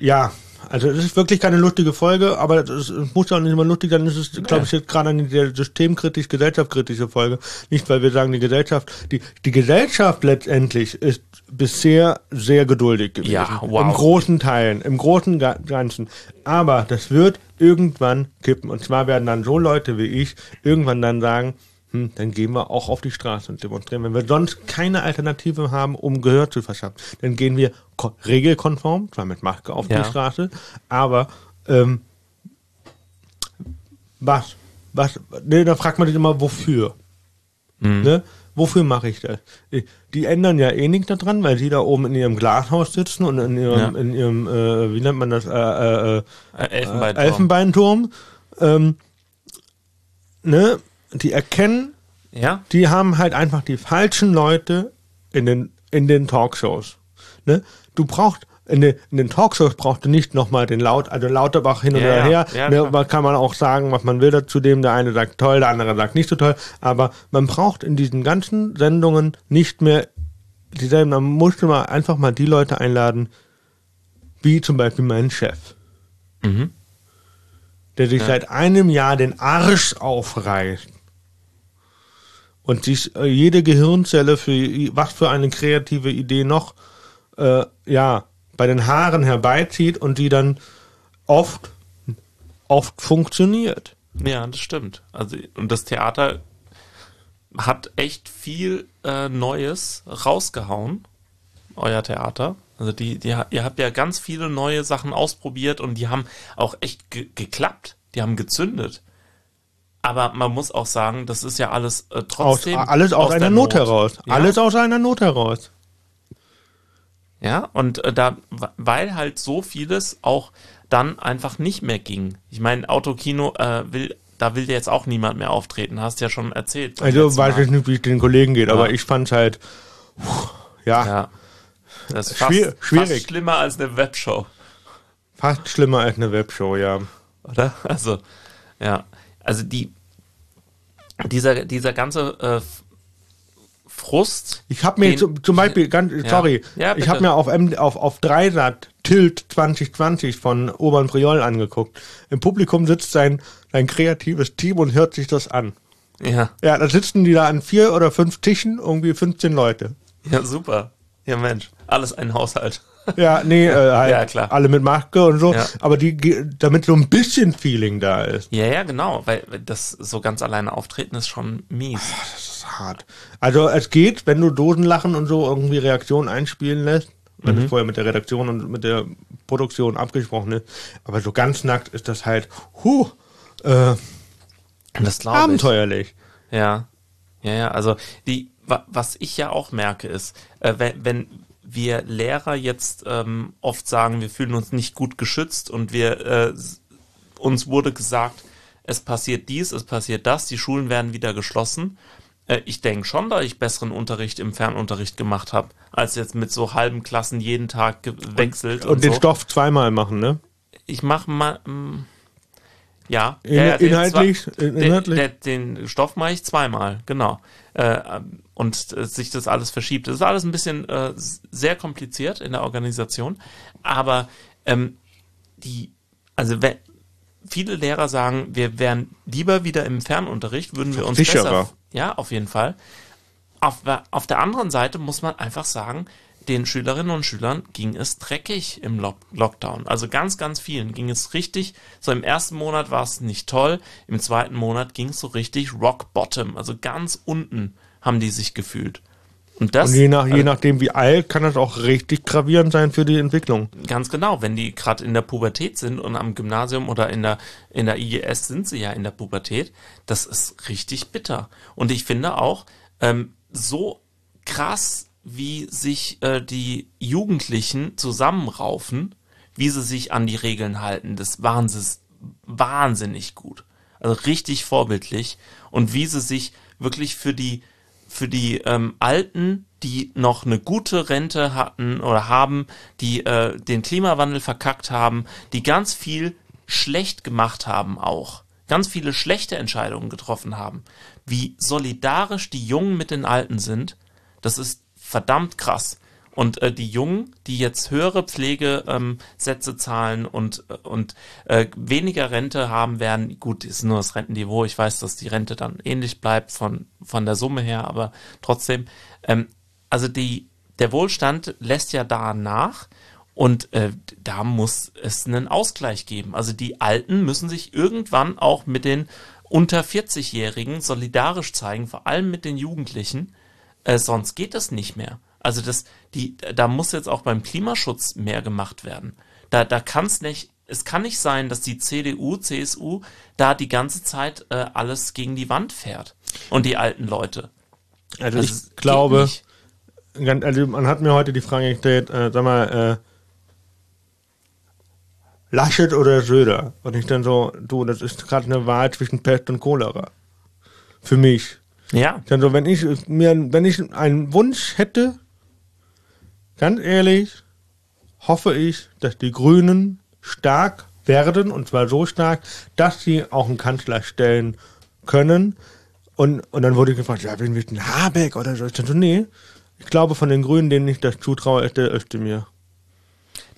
ja, also es ist wirklich keine lustige Folge, aber es muss auch nicht immer lustig sein. Es ist, nee. glaube ich, jetzt gerade eine sehr systemkritisch, gesellschaftskritische Folge. Nicht, weil wir sagen, die Gesellschaft, die, die Gesellschaft letztendlich ist bisher sehr geduldig gewesen. Ja, wow. Im großen Teilen, im großen Ganzen. Aber das wird irgendwann kippen. Und zwar werden dann so Leute wie ich irgendwann dann sagen, hm, dann gehen wir auch auf die Straße und demonstrieren. Wenn wir sonst keine Alternative haben, um Gehör zu verschaffen, dann gehen wir regelkonform, zwar mit Maske auf ja. die Straße, aber ähm, was? Was? Ne, da fragt man sich immer, wofür? Mhm. Ne? Wofür mache ich das? Die ändern ja eh nichts daran, weil sie da oben in ihrem Glashaus sitzen und in ihrem, ja. in ihrem äh, wie nennt man das, äh, äh, äh Elfenbeinturm. Elfenbeinturm ähm, ne? die erkennen, ja. die haben halt einfach die falschen Leute in den, in den Talkshows. Ne? Du brauchst, in den, in den Talkshows brauchst du nicht nochmal den Laut, also Lauterbach hin und ja, her. Ja, ne, kann man auch sagen, was man will dazu dem. Der eine sagt toll, der andere sagt nicht so toll. Aber man braucht in diesen ganzen Sendungen nicht mehr dieselben. Man musste mal einfach mal die Leute einladen, wie zum Beispiel mein Chef. Mhm. Der sich ja. seit einem Jahr den Arsch aufreißt und sich äh, jede Gehirnzelle für was für eine kreative Idee noch äh, ja bei den Haaren herbeizieht und die dann oft oft funktioniert. Ja, das stimmt. Also und das Theater hat echt viel äh, Neues rausgehauen, euer Theater. Also die, die, ihr habt ja ganz viele neue Sachen ausprobiert und die haben auch echt ge geklappt. Die haben gezündet. Aber man muss auch sagen, das ist ja alles äh, trotzdem. Aus, alles aus, aus einer Not, Not heraus. Ja? Alles aus einer Not heraus. Ja, und äh, da, weil halt so vieles auch dann einfach nicht mehr ging. Ich meine, Autokino äh, will, da will jetzt auch niemand mehr auftreten, hast ja schon erzählt. Also weiß ich nicht, wie es den Kollegen geht, ja. aber ich fand es halt, ja, ja. Das ist fast, schwierig. Fast schlimmer als eine Webshow. Fast schlimmer als eine Webshow, ja. Oder? Also, ja also die, dieser, dieser ganze äh, Frust. Ich habe mir zum, zum, Beispiel, ganz, ja. sorry, ja, ich habe mir auf, auf, auf Dreisat Tilt 2020 von Urban Priol angeguckt. Im Publikum sitzt sein, sein kreatives Team und hört sich das an. Ja. Ja, da sitzen die da an vier oder fünf Tischen, irgendwie 15 Leute. Ja, super. Ja, Mensch, alles ein Haushalt. Ja, nee, äh, halt ja, klar. alle mit Maske und so, ja. aber die, damit so ein bisschen Feeling da ist. Ja, ja, genau, weil das so ganz alleine auftreten ist schon mies. Oh, das ist hart. Also es geht, wenn du Dosenlachen und so irgendwie Reaktionen einspielen lässt, wenn mhm. es vorher mit der Redaktion und mit der Produktion abgesprochen ist, aber so ganz nackt ist das halt, huh, äh, das abenteuerlich. Ich. Ja, ja, ja, also die, was ich ja auch merke ist, äh, wenn, wenn wir Lehrer jetzt ähm, oft sagen, wir fühlen uns nicht gut geschützt und wir äh, uns wurde gesagt, es passiert dies, es passiert das, die Schulen werden wieder geschlossen. Äh, ich denke schon, dass ich besseren Unterricht im Fernunterricht gemacht habe, als jetzt mit so halben Klassen jeden Tag gewechselt. Und, und, und den so. Stoff zweimal machen, ne? Ich mache mal. Mm, Ja, In, ja, den inhaltlich, Den, inhaltlich. der, den Stoff mache ich zweimal, genau. Äh, und äh, sich das alles verschiebt. Das ist alles ein bisschen äh, sehr kompliziert in der Organisation. Aber ähm, die, also wenn, viele Lehrer sagen, wir wären lieber wieder im Fernunterricht, würden wir uns Sicherer. besser. Ja, auf jeden Fall. Auf, der- auf der anderen Seite muss man einfach sagen, den Schülerinnen und Schülern ging es dreckig im Lock Lockdown. Also ganz, ganz vielen ging es richtig. So im ersten Monat war es nicht toll, im zweiten Monat ging es so richtig rock bottom. Also ganz unten haben die sich gefühlt. Und das Und je, nach, je also nachdem, wie alt, kann das auch richtig gravierend sein für die Entwicklung. ganz genau, wenn die gerade in der Pubertät sind und am Gymnasium oder in der in der IGS sind sie ja in der Pubertät, das ist richtig bitter. Und ich finde auch ähm, so krass, wie sich äh, die Jugendlichen zusammenraufen, wie sie sich an die Regeln halten, das waren sie wahnsinnig gut. Also richtig vorbildlich und wie sie sich wirklich für die für die ähm, Alten, die noch eine gute Rente hatten oder haben, die äh, den Klimawandel verkackt haben, die ganz viel schlecht gemacht haben auch, ganz viele schlechte Entscheidungen getroffen haben, wie solidarisch die Jungen mit den Alten sind, das ist verdammt krass. Und äh, die Jungen, die jetzt höhere Pflegesätze ähm, zahlen und, äh, und äh, weniger Rente haben werden, gut, ist nur das Rentenniveau. Ich weiß, dass die Rente dann ähnlich bleibt von, von der Summe her, aber trotzdem, ähm, also die, der Wohlstand lässt ja da nach und äh, da muss es einen Ausgleich geben. Also die Alten müssen sich irgendwann auch mit den unter 40-Jährigen solidarisch zeigen, vor allem mit den Jugendlichen, äh, sonst geht das nicht mehr. Also das, die, da muss jetzt auch beim Klimaschutz mehr gemacht werden. Da, da kann es nicht, es kann nicht sein, dass die CDU, CSU da die ganze Zeit äh, alles gegen die Wand fährt. Und die alten Leute. Also Das ich glaube, also man hat mir heute die Frage gestellt, äh, sag mal, äh, Laschet oder Söder? Und ich dann so, du, das ist gerade eine Wahl zwischen Pest und Cholera. Für mich. Ja, Dann so, wenn ich mir, wenn ich einen Wunsch hätte, ganz ehrlich, hoffe ich, dass die Grünen stark werden, und zwar so stark, dass sie auch einen Kanzler stellen können. Und, und dann wurde ich gefragt, ja, wen du denn Habeck oder so? Ich dachte, nee, ich glaube von den Grünen, denen ich das zutraue, ist der Özdemir.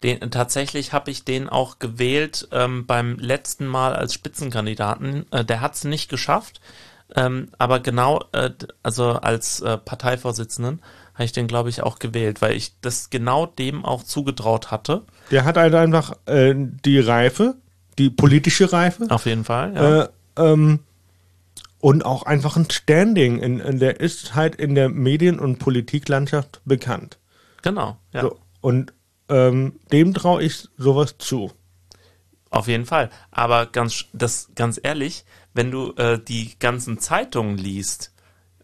Den, tatsächlich habe ich den auch gewählt ähm, beim letzten Mal als Spitzenkandidaten. Äh, der hat es nicht geschafft, ähm, aber genau, äh, also als äh, Parteivorsitzenden habe ich den, glaube ich, auch gewählt, weil ich das genau dem auch zugetraut hatte. Der hat halt einfach äh, die Reife, die politische Reife. Auf jeden Fall. Ja. Äh, ähm, und auch einfach ein Standing. In, in, der ist halt in der Medien- und Politiklandschaft bekannt. genau. Ja. So, und ähm, dem traue ich sowas zu. Auf jeden Fall. Aber ganz, das, ganz ehrlich, wenn du äh, die ganzen Zeitungen liest,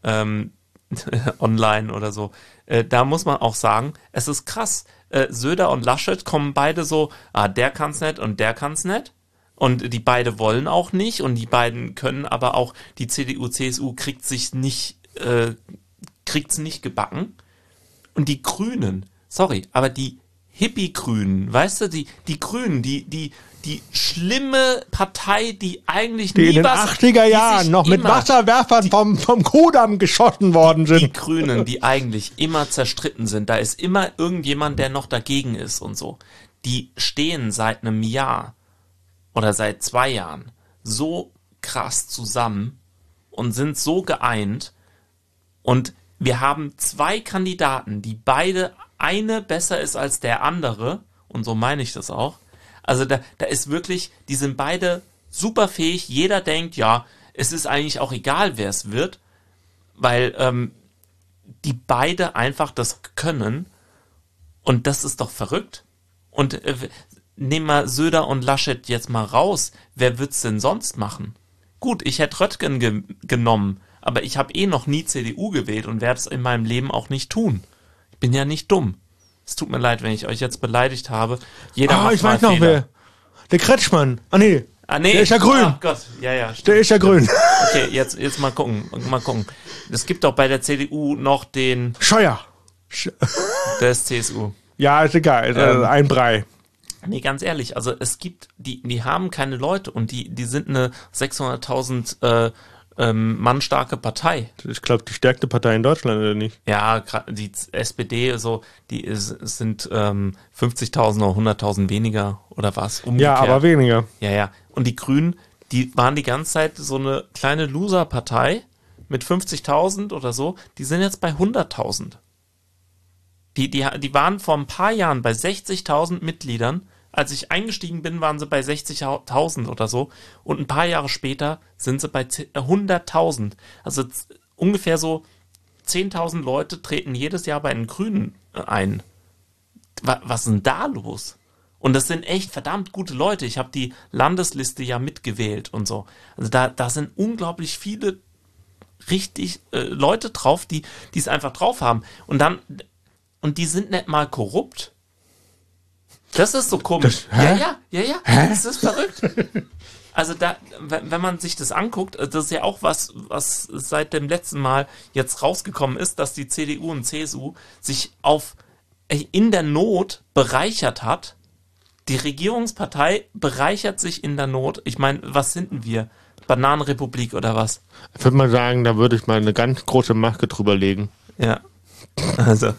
ähm, online oder so, äh, da muss man auch sagen, es ist krass. Äh, Söder und Laschet kommen beide so, ah, der kann's nicht und der kann's nicht. Und die beide wollen auch nicht und die beiden können aber auch, die CDU, CSU kriegt sich nicht, äh, kriegt's nicht gebacken. Und die Grünen, sorry, aber die Hippie-Grünen, weißt du, die, die Grünen, die, die, die schlimme Partei, die eigentlich Die nie in den was, 80er die Jahren noch mit Wasserwerfern vom, vom Kudamm geschossen worden die sind. Grünen, die eigentlich immer zerstritten sind, da ist immer irgendjemand, der noch dagegen ist und so. Die stehen seit einem Jahr oder seit zwei Jahren so krass zusammen und sind so geeint. Und wir haben zwei Kandidaten, die beide eine besser ist als der andere. Und so meine ich das auch. Also da, da ist wirklich, die sind beide super fähig. Jeder denkt, ja, es ist eigentlich auch egal, wer es wird, weil ähm, die beide einfach das können. Und das ist doch verrückt. Und äh, nehmen wir Söder und Laschet jetzt mal raus. Wer wird's denn sonst machen? Gut, ich hätte Röttgen ge genommen, aber ich habe eh noch nie CDU gewählt und werde es in meinem Leben auch nicht tun. Ich bin ja nicht dumm. Es tut mir leid, wenn ich euch jetzt beleidigt habe. Jeder Ah, macht ich weiß noch Fehler. wer. Der Kretschmann. Ah, nee. Ah, nee. Der ist ja grün. Ach Gott, ja, ja. Stimmt. Der ist ja grün. Okay, jetzt, jetzt mal gucken, mal gucken. Es gibt doch bei der CDU noch den, Scheuer. der ist CSU. Ja, ist egal. Ist, Ähm. äh, ein Brei. Nee, ganz ehrlich, also es gibt, die, die haben keine Leute und die, die sind eine 600.000 äh, ähm, Mann starke Partei. Ich glaube, die stärkste Partei in Deutschland, oder nicht? Ja, die SPD, so, die ist, sind ähm, 50.000 oder 100.000 weniger oder was? Ja, Umgekehrt. aber weniger. Ja, ja. Und die Grünen, die waren die ganze Zeit so eine kleine Loser-Partei mit 50.000 oder so. Die sind jetzt bei 100.000. Die, die, die waren vor ein paar Jahren bei 60.000 Mitgliedern. Als ich eingestiegen bin, waren sie bei 60.000 oder so. Und ein paar Jahre später sind sie bei 10 äh, 100.000. Also ungefähr so 10.000 Leute treten jedes Jahr bei den Grünen äh, ein. Wa- Was ist denn da los? Und das sind echt verdammt gute Leute. Ich habe die Landesliste ja mitgewählt und so. Also da, da sind unglaublich viele richtig äh, Leute drauf, die die es einfach drauf haben. Und dann und die sind nicht mal korrupt. Das ist so komisch. Das- ja, hä? ja, ja, ja. Das ist verrückt. Also da, wenn wenn man sich das anguckt, äh, das ist ja auch was, was seit dem letzten Mal jetzt rausgekommen ist, dass die CDU und CSU sich auf äh, in der Not bereichert hat. Die Regierungspartei bereichert sich in der Not. Ich meine, was sind denn wir? Bananenrepublik oder was? Ich würde mal sagen, da würde ich mal eine ganz große Maske drüber legen. Ja. Also.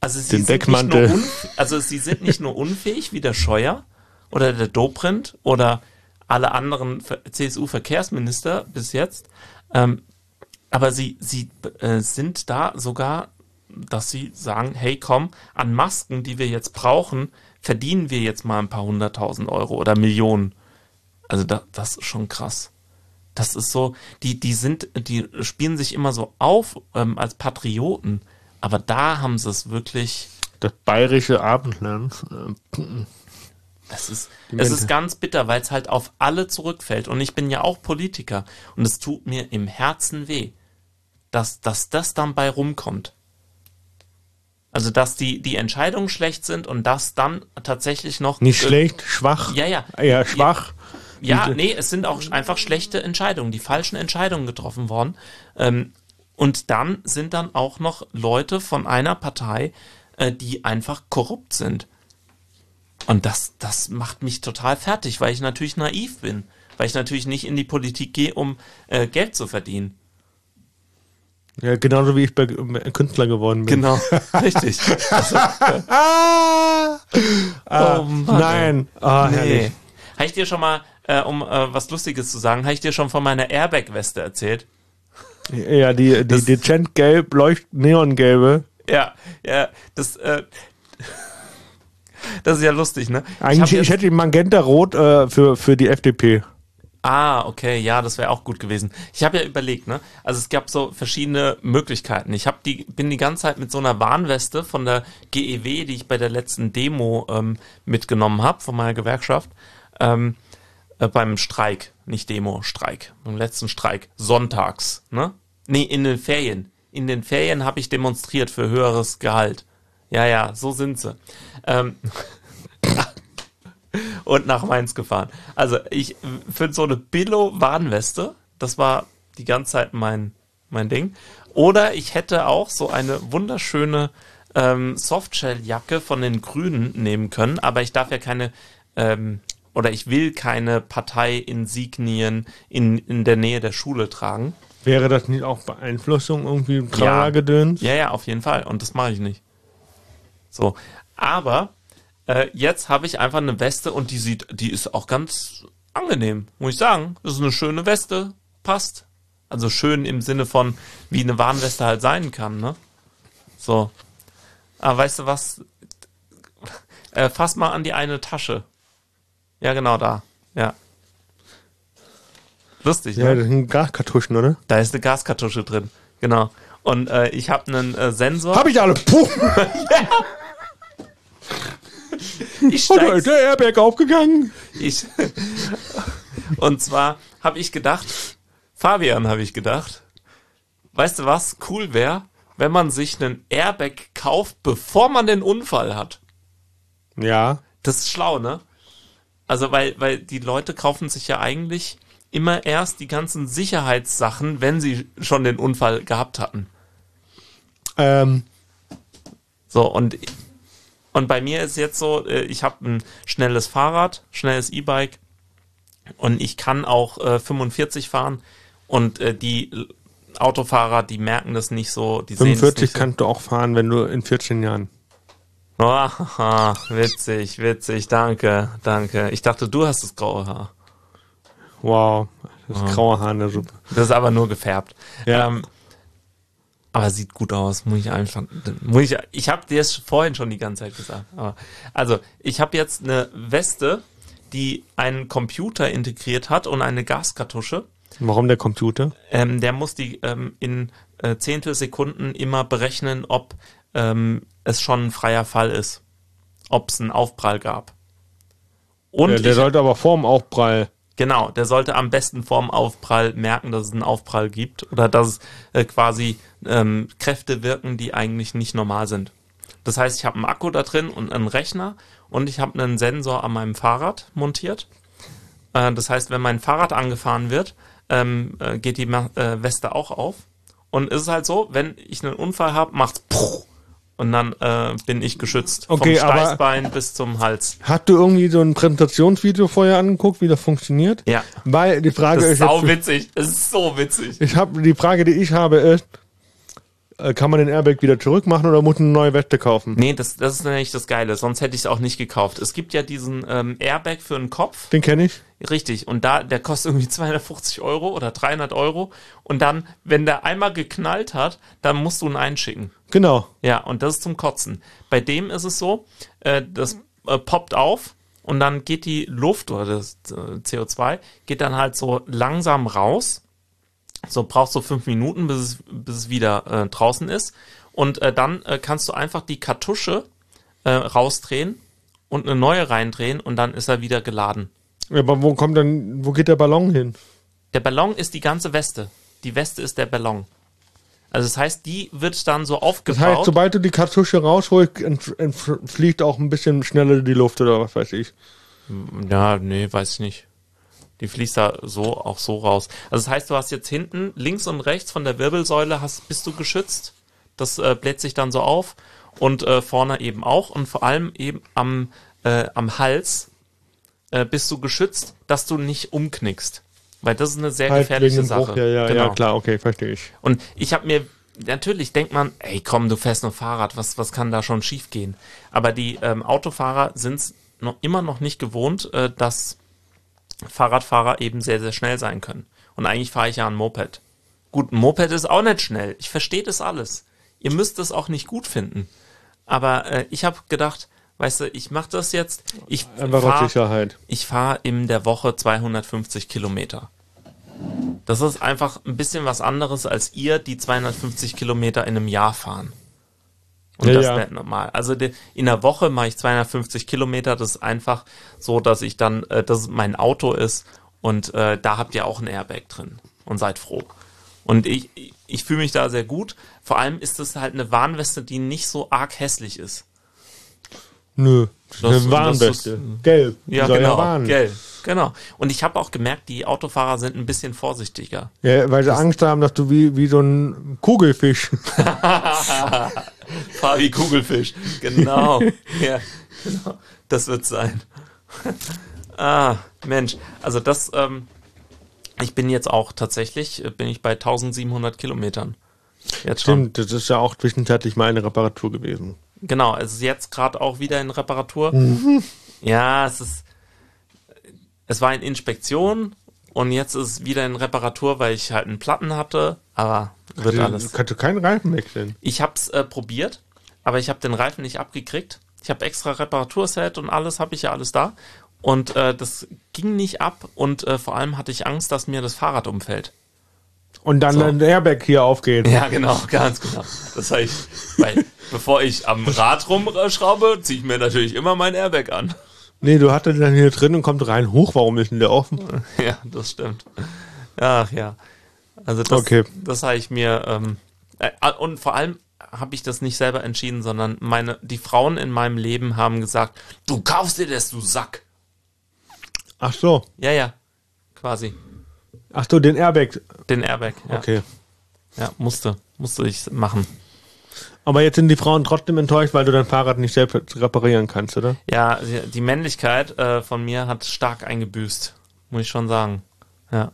Also sie Den sind Deckmantel. Nicht nur unf- also sie sind nicht nur unfähig wie der Scheuer oder der Dobrindt oder alle anderen Ver- CSU-Verkehrsminister bis jetzt, ähm, aber sie, sie äh, sind da sogar, dass sie sagen, hey komm, an Masken, die wir jetzt brauchen, verdienen wir jetzt mal ein paar hunderttausend Euro oder Millionen. Also da, das ist schon krass. Das ist so, die, die sind, die spielen sich immer so auf ähm, als Patrioten, aber da haben sie es wirklich, Das bayerische Abendland. äh, es ist, es ist ganz bitter, weil es halt auf alle zurückfällt. Und ich bin ja auch Politiker und es tut mir im Herzen weh, dass, dass das dann bei rumkommt. Also, dass die, die Entscheidungen schlecht sind und dass dann tatsächlich noch. Nicht äh, schlecht, schwach. Ja, ja. Ja, schwach. Ja, Diese- nee, es sind auch einfach schlechte Entscheidungen, die falschen Entscheidungen getroffen worden. Ähm, und dann sind dann auch noch Leute von einer Partei, äh, die einfach korrupt sind. Und das, das macht mich total fertig, weil ich natürlich naiv bin. Weil ich natürlich nicht in die Politik gehe, um äh, Geld zu verdienen. Ja, genauso wie ich bei äh, Künstler geworden bin. Genau, richtig. Ah, ah, Oh Mann, nein. Herrlich. Nee. Habe ich dir schon mal, äh, um äh, was Lustiges zu sagen, habe ich dir schon von meiner Airbag-Weste erzählt? Ja, die, die Das- dezent gelb, leucht neongelbe. Ja, ja, das, äh, das ist ja lustig, ne? Ich Eigentlich, ich, jetzt, hätte die Magenta-Rot äh, für, für die FDP. ah, okay, ja, das wäre auch gut gewesen. Ich habe ja überlegt, ne? Also es gab so verschiedene Möglichkeiten. Ich hab die, bin die ganze Zeit mit so einer Warnweste von der GEW, die ich bei der letzten Demo ähm, mitgenommen habe, von meiner Gewerkschaft, ähm, äh, beim Streik, nicht Demo, Streik, beim letzten Streik, sonntags, ne? Nee, in den Ferien. In den Ferien habe ich demonstriert für höheres Gehalt. Ja, ja, so sind sie. Ähm, und nach Mainz gefahren. Also ich für so eine Billo-Warnweste, das war die ganze Zeit mein, mein Ding. Oder ich hätte auch so eine wunderschöne ähm, Softshell-Jacke von den Grünen nehmen können, aber ich darf ja keine ähm, oder ich will keine Partei-Insignien in, in der Nähe der Schule tragen. Wäre das nicht auch Beeinflussung irgendwie Tralala-Gedöns? Ja, ja, auf jeden Fall. Und das mache ich nicht. So. Aber äh, jetzt habe ich einfach eine Weste und die sieht, die ist auch ganz angenehm, muss ich sagen. Das ist eine schöne Weste, passt. Also schön im Sinne von, wie eine Warnweste halt sein kann, ne? So. Aber weißt du was? Äh, fass mal an die eine Tasche. Ja, genau da. Ja. Lustig, ne? Ja, das sind Gaskartuschen, oder? Da ist eine Gaskartusche drin. Genau. Und äh, ich habe einen äh, Sensor. Hab ich alle. Puh, ich und da steig, ist der Airbag aufgegangen. ich, Und zwar habe ich gedacht, Fabian habe ich gedacht, weißt du was cool wäre, wenn man sich einen Airbag kauft, bevor man den Unfall hat. Ja. Das ist schlau, ne? Also, weil, weil die Leute kaufen sich ja eigentlich immer erst die ganzen Sicherheitssachen, wenn sie schon den Unfall gehabt hatten. Ähm, So, und, Und bei mir ist jetzt so, äh, ich habe ein schnelles Fahrrad, schnelles E-Bike und ich kann auch äh, 45 fahren und äh, die Autofahrer, die merken das nicht so. Die 45 nicht kannst du auch fahren, wenn du in 14 Jahren. Oh, witzig, witzig, danke, danke. Ich dachte, du hast das graue Haar. Wow, das Oh. graue Haar in der Suppe. Das ist aber nur gefärbt. Ja. Ähm, aber sieht gut aus, muss ich einfach. Muss ich ich habe dir es vorhin schon die ganze Zeit gesagt. Aber, also, ich habe jetzt eine Weste, die einen Computer integriert hat und eine Gaskartusche. Warum der Computer? Ähm, der muss die ähm, in äh, Zehntelsekunden immer berechnen, ob ähm, es schon ein freier Fall ist. Ob es einen Aufprall gab. Und der der ich, sollte aber vorm Aufprall. Genau, der sollte am besten vorm Aufprall merken, dass es einen Aufprall gibt oder dass es äh, quasi ähm, Kräfte wirken, die eigentlich nicht normal sind. Das heißt, ich habe einen Akku da drin und einen Rechner und ich habe einen Sensor an meinem Fahrrad montiert. Äh, das heißt, wenn mein Fahrrad angefahren wird, ähm, äh, geht die Ma äh, Weste auch auf. Und es ist halt so, wenn ich einen Unfall habe, macht's Puh, und dann äh, bin ich geschützt. Okay, Vom Steißbein bis zum Hals. Hast du irgendwie so ein Präsentationsvideo vorher angeguckt, wie das funktioniert? Ja. Weil die Frage Das ist sau jetzt, witzig. Das ist so witzig. ich habe die Frage, die ich habe, ist, kann man den Airbag wieder zurückmachen oder muss man eine neue Weste kaufen? Nee, das, das ist nämlich das Geile, sonst hätte ich es auch nicht gekauft. Es gibt ja diesen ähm, Airbag für den Kopf, Den kenne ich. richtig, und da, der kostet irgendwie 250 Euro oder 300 Euro. Und dann, wenn der einmal geknallt hat, dann musst du ihn einschicken. Genau. Ja, und das ist zum Kotzen. Bei dem ist es so, äh, das äh, poppt auf und dann geht die Luft oder das äh, CO2 geht dann halt so langsam raus. So brauchst du fünf Minuten, bis es, bis es wieder äh, draußen ist. Und äh, dann äh, kannst du einfach die Kartusche äh, rausdrehen und eine neue reindrehen und dann ist er wieder geladen. Aber wo kommt dann, wo geht der Ballon hin? Der Ballon ist die ganze Weste. Die Weste ist der Ballon. Also das heißt, die wird dann so Das aufgebaut. heißt, sobald du die Kartusche rausholst, entfliegt auch ein bisschen schneller die Luft oder was weiß ich. Ja, nee, weiß ich nicht. Die fließt da so auch so raus. Also das heißt, du hast jetzt hinten links und rechts von der Wirbelsäule hast, bist du geschützt. Das äh, bläht sich dann so auf und äh, vorne eben auch und vor allem eben am, äh, am Hals äh, bist du geschützt, dass du nicht umknickst. Weil das ist eine sehr Halt gefährliche Sache. Bruch, ja, ja, genau. ja, klar, okay, verstehe ich. Und ich habe mir, natürlich denkt man, ey komm, du fährst nur Fahrrad, was, was kann da schon schief gehen? Aber die ähm, Autofahrer sind es noch, immer noch nicht gewohnt, äh, dass Fahrradfahrer eben sehr, sehr schnell sein können. Und eigentlich fahre ich ja ein Moped. Gut, ein Moped ist auch nicht schnell. Ich verstehe das alles. Ihr müsst es auch nicht gut finden. Aber äh, ich habe gedacht, weißt du, ich mache das jetzt. Ich Einfach aus fahr- Sicherheit. ich fahre in der Woche 250 Kilometer. Das ist einfach ein bisschen was anderes, als ihr die 250 Kilometer in einem Jahr fahren. Und Ja, das ja. wäre normal. Also de, in der Woche mache ich 250 Kilometer. Das ist einfach so, dass ich dann, äh, dass mein Auto ist und äh, da habt ihr auch ein Airbag drin und seid froh. Und ich, ich, fühle mich da sehr gut. Vor allem ist es halt eine Warnweste, die nicht so arg hässlich ist. Nö. Das Das- eine Warnweste. das Gelb. Ja, genau. warnen. Gell, genau. Und ich habe auch gemerkt, die Autofahrer sind ein bisschen vorsichtiger. Ja, weil sie Angst haben, dass du wie, wie so ein Kugelfisch. Fahr wie Kugelfisch. Genau. ja, genau. Das wird sein. ah, Mensch. Also das, ähm, ich bin jetzt auch tatsächlich, äh, bin ich bei 1700 Kilometern. Jetzt schon. Stimmt, das ist ja auch zwischenzeitlich mal eine Reparatur gewesen. Genau, es ist jetzt gerade auch wieder in Reparatur. Ja, es ist, es war in Inspektion und jetzt ist es wieder in Reparatur, weil ich halt einen Platten hatte, aber wird Du alles. kannst du keinen Reifen wechseln. Ich habe es äh, probiert, aber ich habe den Reifen nicht abgekriegt. Ich habe extra Reparaturset und alles, habe ich ja alles da. Und äh, das ging nicht ab und äh, vor allem hatte ich Angst, dass mir das Fahrrad umfällt. Und dann So. ein Airbag hier aufgeht. Ja, genau, ganz genau. Das heißt, weil bevor ich am Rad rumschraube, ziehe ich mir natürlich immer mein Airbag an. Nee, du hattest dann hier drin und kommt rein. Hoch, warum ist denn der offen? Ja, das stimmt. Ach ja. Also das, Okay. das habe ich mir ähm, äh, und vor allem habe ich das nicht selber entschieden, sondern meine die Frauen in meinem Leben haben gesagt, du kaufst dir das, du Sack. Ach so. Ja, ja, quasi Ach so, den Airbag. den Airbag. Ja, Okay. ja musste musste ich machen. Aber jetzt sind die Frauen trotzdem enttäuscht, weil du dein Fahrrad nicht selbst reparieren kannst, oder? Ja, die, Männlichkeit äh, von mir hat stark eingebüßt, muss ich schon sagen. Ja.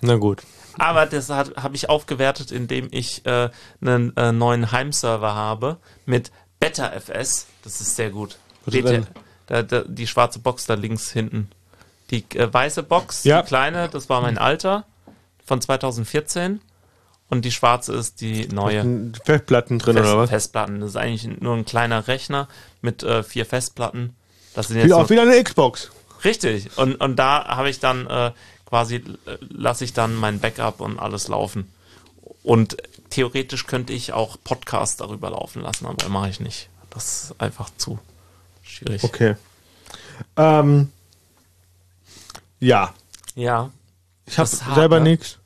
Na gut. Aber das habe ich aufgewertet, indem ich äh, einen äh, neuen Heimserver habe mit BetaFS. Das ist sehr gut. BT da, da, die schwarze Box da links hinten. Die äh, weiße Box, Ja. die kleine, das war mein Alter von 2014. Und die schwarze ist die neue. Festplatten drin Fest, oder was? Festplatten. Das ist eigentlich nur ein kleiner Rechner mit äh, vier Festplatten. Das sind jetzt Wie auch wieder eine Xbox. Richtig. Und, und da habe ich dann äh, quasi, äh, lasse ich dann mein Backup und alles laufen. Und theoretisch könnte ich auch Podcasts darüber laufen lassen, aber mache ich nicht. Das ist einfach zu schwierig. Okay. Ähm, ja, Ja. ich habe selber ne? nichts.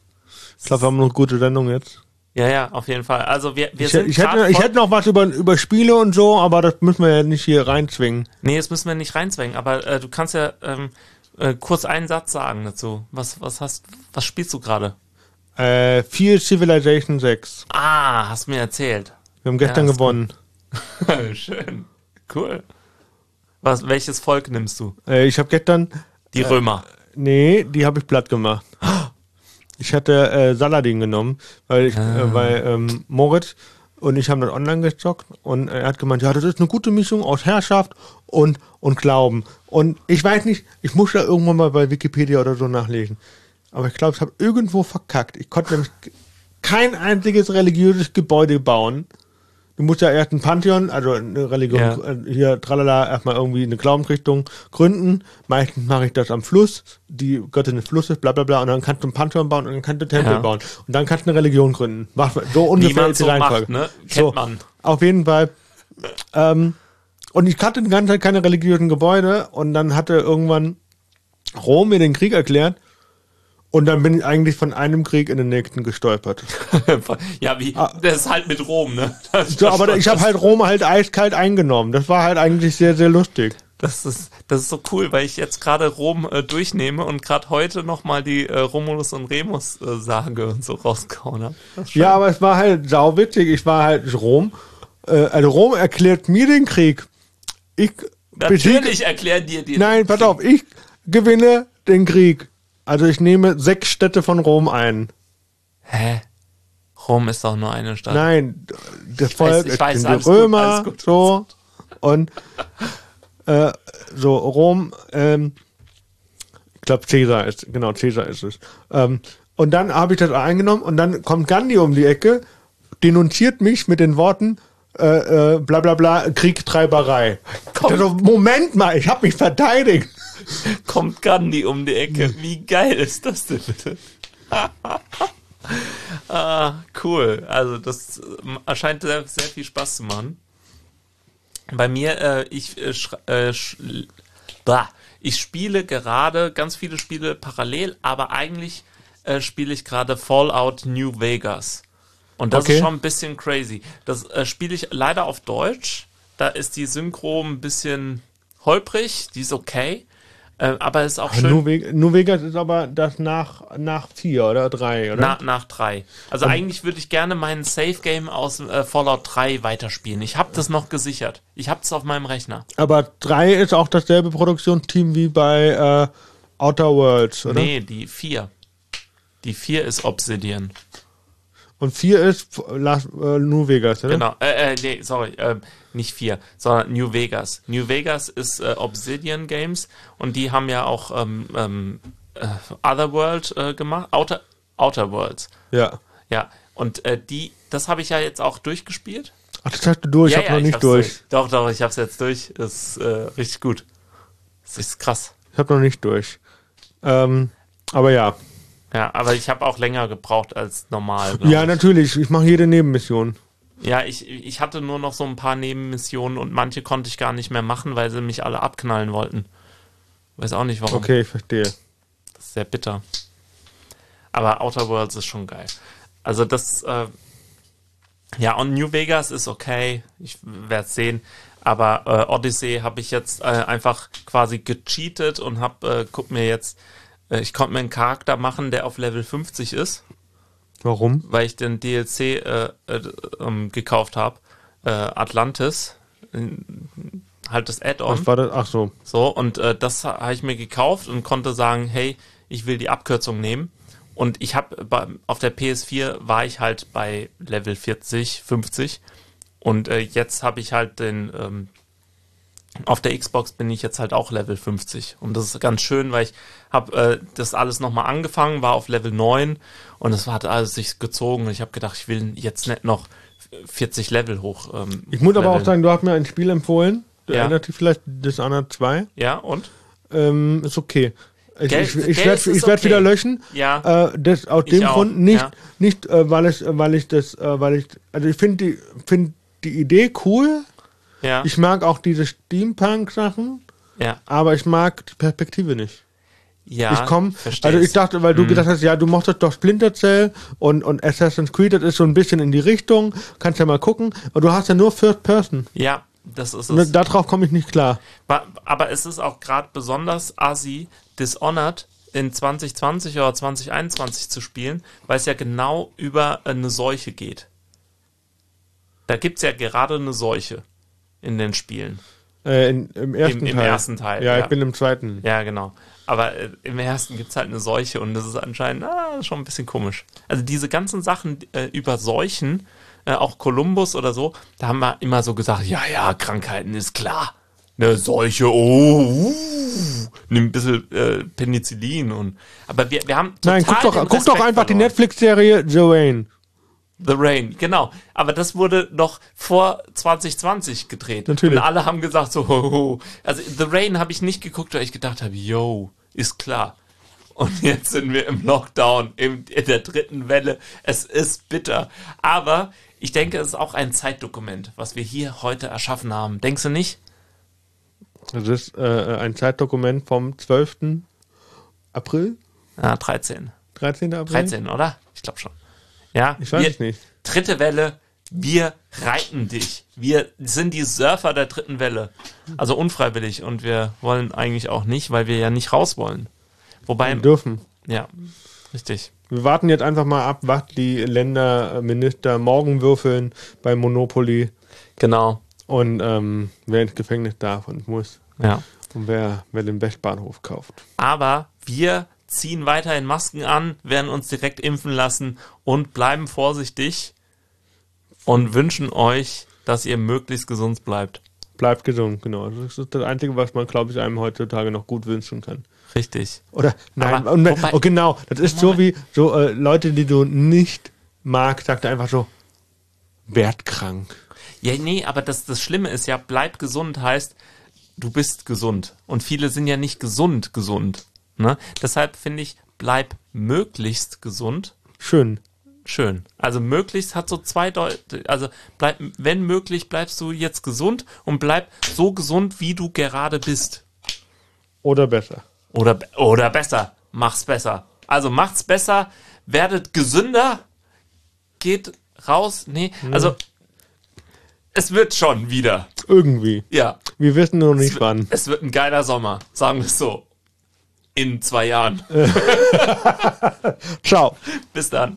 Ich glaube, wir haben eine gute Sendung jetzt. Ja, ja, auf jeden Fall. Also wir, wir Ich, sind ich, hätte, ich hätte noch was über, über Spiele und so, aber das müssen wir ja nicht hier reinzwingen. Nee, das müssen wir nicht reinzwängen, aber äh, du kannst ja ähm, äh, kurz einen Satz sagen dazu. Was, was hast, was spielst du gerade? Äh, viel Civilization 6. Ah, hast mir erzählt. Wir haben gestern Ja, gewonnen. Schön. Cool. Was, welches Volk nimmst du? Äh, ich habe gestern, Die Römer. nee, die habe ich platt gemacht. Ich hatte äh, Saladin genommen, weil, ich, Ah. äh, weil ähm, Moritz und ich haben dann online gezockt und er hat gemeint, ja, das ist eine gute Mischung aus Herrschaft und, und Glauben. Und ich weiß nicht, ich muss da irgendwann mal bei Wikipedia oder so nachlesen. Aber ich glaube, ich habe irgendwo verkackt. Ich konnte nämlich kein einziges religiöses Gebäude bauen. Du musst ja erst ein Pantheon, also eine Religion, Ja. äh, hier tralala, erstmal irgendwie eine Glaubensrichtung gründen. Meistens mache ich das am Fluss, die Göttin des Flusses, bla bla bla, und dann kannst du ein Pantheon bauen und dann kannst du Tempel Ja. bauen. Und dann kannst du eine Religion gründen. Mach, so ungefähr ist die so Reihenfolge. ne? So. Auf jeden Fall. Ähm, und ich kannte die ganze Zeit keine religiösen Gebäude und dann hatte irgendwann Rom mir den Krieg erklärt und dann bin ich eigentlich von einem Krieg in den nächsten gestolpert. ja, wie, Ah. das ist halt mit Rom, ne? Das, So, aber ich habe halt Rom halt eiskalt eingenommen. Das war halt eigentlich sehr, sehr lustig. das ist, das ist so cool, weil ich jetzt gerade Rom äh, durchnehme und gerade heute nochmal die äh, Romulus und Remus äh, Sage und so rausgehauen habe. Ja, aber es war halt sauwitzig. Ich war halt Rom. Äh, also Rom erklärt mir den Krieg. Ich. Natürlich erklären dir die. Nein, pass auf, ich gewinne den Krieg. Also ich nehme sechs Städte von Rom ein. Hä? Rom ist doch nur eine Stadt. Nein, das Volk ich es weiß, sind alles die gut, Römer, alles gut. so und äh, so Rom. Ähm, ich glaube Caesar ist genau Caesar ist es. Ähm, und dann habe ich das eingenommen und dann kommt Gandhi um die Ecke, denunziert mich mit den Worten äh, äh, bla bla bla Kriegtreiberei. Dachte, Moment mal, ich habe mich verteidigt. Kommt Gandhi um die Ecke. Wie geil ist das denn bitte? ah, cool. Also das äh, scheint sehr, sehr viel Spaß zu machen. Bei mir, äh, ich, äh, äh, bah, ich spiele gerade ganz viele Spiele parallel, aber eigentlich äh, spiele ich gerade Fallout New Vegas. Und das Okay. ist schon ein bisschen crazy. Das äh, spiele ich leider auf Deutsch. Da ist die Synchro ein bisschen holprig, die ist okay. Äh, aber ist auch schön. New, Ve New Vegas ist aber das nach, nach vier oder drei, oder? Na, nach drei. Also eigentlich würde ich gerne meinen Safe Game aus äh, Fallout 3 weiterspielen. Ich habe das noch gesichert. Ich habe es auf meinem Rechner. Aber drei ist auch dasselbe Produktionsteam wie bei äh, Outer Worlds, oder? Nee, die 4. Die 4 ist Obsidian. Und vier ist Las, äh, New Vegas, oder? Genau. Äh, äh, nee, sorry. Äh, nicht 4, sondern New Vegas. New Vegas ist äh, Obsidian Games und die haben ja auch ähm, ähm, äh, Otherworld äh, gemacht. Outer, Outer Worlds. Ja. Ja. Und äh, die, das habe ich ja jetzt auch durchgespielt. Ach, das hast du durch, ich hab noch nicht hab's durch. Doch, doch, ich hab's jetzt durch. Das ist äh, richtig gut. Das ist krass. Ich hab noch nicht durch. Ähm, aber ja. Ja, aber ich habe auch länger gebraucht als normal. Ja, ich. natürlich. Ich mache jede Nebenmission. ja ich, ich hatte nur noch so ein paar Nebenmissionen und manche konnte ich gar nicht mehr machen, weil sie mich alle abknallen wollten. Weiß auch nicht warum. Okay, ich verstehe. Das ist sehr bitter. Aber Outer Worlds ist schon geil. Also das, äh, ja, und New Vegas ist okay. Ich werde sehen. Aber äh, Odyssey habe ich jetzt äh, einfach quasi gecheatet und habe, äh, guck mir jetzt, ich konnte mir einen Charakter machen, der auf Level 50 ist, Warum? weil ich den DLC äh, äh, ähm, gekauft habe. äh, Atlantis. äh, Halt das Add-on. Was war das? Ach so. So, und äh, das ha- habe ich mir gekauft und konnte sagen, hey, ich will die Abkürzung nehmen. Und ich habe auf der PS4 war ich halt bei Level 40, 50. Und äh, jetzt habe ich halt den, ähm, auf der Xbox bin ich jetzt halt auch Level 50. Und das ist ganz schön, weil ich habe äh, das alles nochmal angefangen, war auf Level 9 und es hat alles sich gezogen. Und ich habe gedacht, ich will jetzt nicht noch 40 Level hoch. Ähm, Ich muss aber auch leveln. sagen, du hast mir ein Spiel empfohlen. Du Ja. erinnert dich vielleicht Dishonored 2. Ja, und? Ähm, ist okay. Ich, ich, ich werde werd okay. wieder löschen. Ja. Äh, das aus dem Grund nicht, ja. nicht äh, weil ich, weil ich das, äh, weil ich, also ich finde die, finde die Idee cool. Ja. Ich mag auch diese Steampunk-Sachen, ja. aber ich mag die Perspektive nicht. Ja, ich komme, also ich dachte, weil du Mhm. gedacht hast, ja, du mochtest doch Splinter Cell und, und Assassin's Creed, das ist so ein bisschen in die Richtung, kannst ja mal gucken, aber du hast ja nur First Person. Ja, das ist Ne, es. Darauf komme ich nicht klar. Aber es ist auch gerade besonders assi, Dishonored in 2020 oder 2021 zu spielen, weil es ja genau über eine Seuche geht. Da gibt's ja gerade eine Seuche in den Spielen. Äh, in, Im ersten im Teil. ersten Teil, Ja, ja. ich bin im zweiten. Ja, genau. Aber äh, im ersten gibt's halt eine Seuche und das ist anscheinend ah, schon ein bisschen komisch. Also diese ganzen Sachen äh, über Seuchen, äh, auch Kolumbus oder so, da haben wir immer so gesagt, ja, ja, Krankheiten ist klar. Eine Seuche, oh, uh, nimm ein bisschen äh, Penicillin und aber wir, wir haben Nein, guck doch, guck doch einfach die. Netflix-Serie Rain. The Rain, genau. Aber das wurde noch vor 2020 gedreht. Natürlich. Und alle haben gesagt so, ho, ho. also The Rain habe ich nicht geguckt, weil ich gedacht habe, yo, ist klar. Und jetzt sind wir im Lockdown, im, in der dritten Welle. Es ist bitter. Aber ich denke, es ist auch ein Zeitdokument, was wir hier heute erschaffen haben. Denkst du nicht? Das ist äh, ein Zeitdokument vom 12. April, Ah, 13. 13. April. 13, oder? Ich glaube schon. Ja, Ich weiß wir, es nicht. Dritte Welle, wir reiten dich. Wir sind die Surfer der dritten Welle. Also unfreiwillig und wir wollen eigentlich auch nicht, weil wir ja nicht raus wollen. Wobei, Wir dürfen. ja, richtig. Wir warten jetzt einfach mal ab, was die Länderminister morgen würfeln bei Monopoly Genau. und ähm, wer ins Gefängnis darf und muss Ja. und wer, wer den Westbahnhof kauft. Aber wir ziehen weiterhin Masken an, werden uns direkt impfen lassen und bleiben vorsichtig und wünschen euch, dass ihr möglichst gesund bleibt. Bleibt gesund, genau. Das ist das Einzige, was man, glaube ich, einem heutzutage noch gut wünschen kann. Richtig. Oder nein, Aber wobei- oh, genau, das ist so wie so äh, Leute, die du nicht magst, sagt er einfach so, werd krank. Ja, nee, aber das, das Schlimme ist ja, bleib gesund heißt, du bist gesund. Und viele sind ja nicht gesund, gesund. Ne? Deshalb finde ich, bleib möglichst gesund. Schön. Schön. Also möglichst hat so zwei Deute, also bleib, wenn möglich, bleibst du jetzt gesund und bleib so gesund, wie du gerade bist. Oder besser. Oder, oder besser. Mach's besser. Also macht's besser, werdet gesünder, geht raus. Nee, also es wird schon wieder. Irgendwie. Ja. Wir wissen nur Es nicht wird- wann. Es wird ein geiler Sommer, sagen wir es so. In zwei Jahren. Ciao. Bis dann.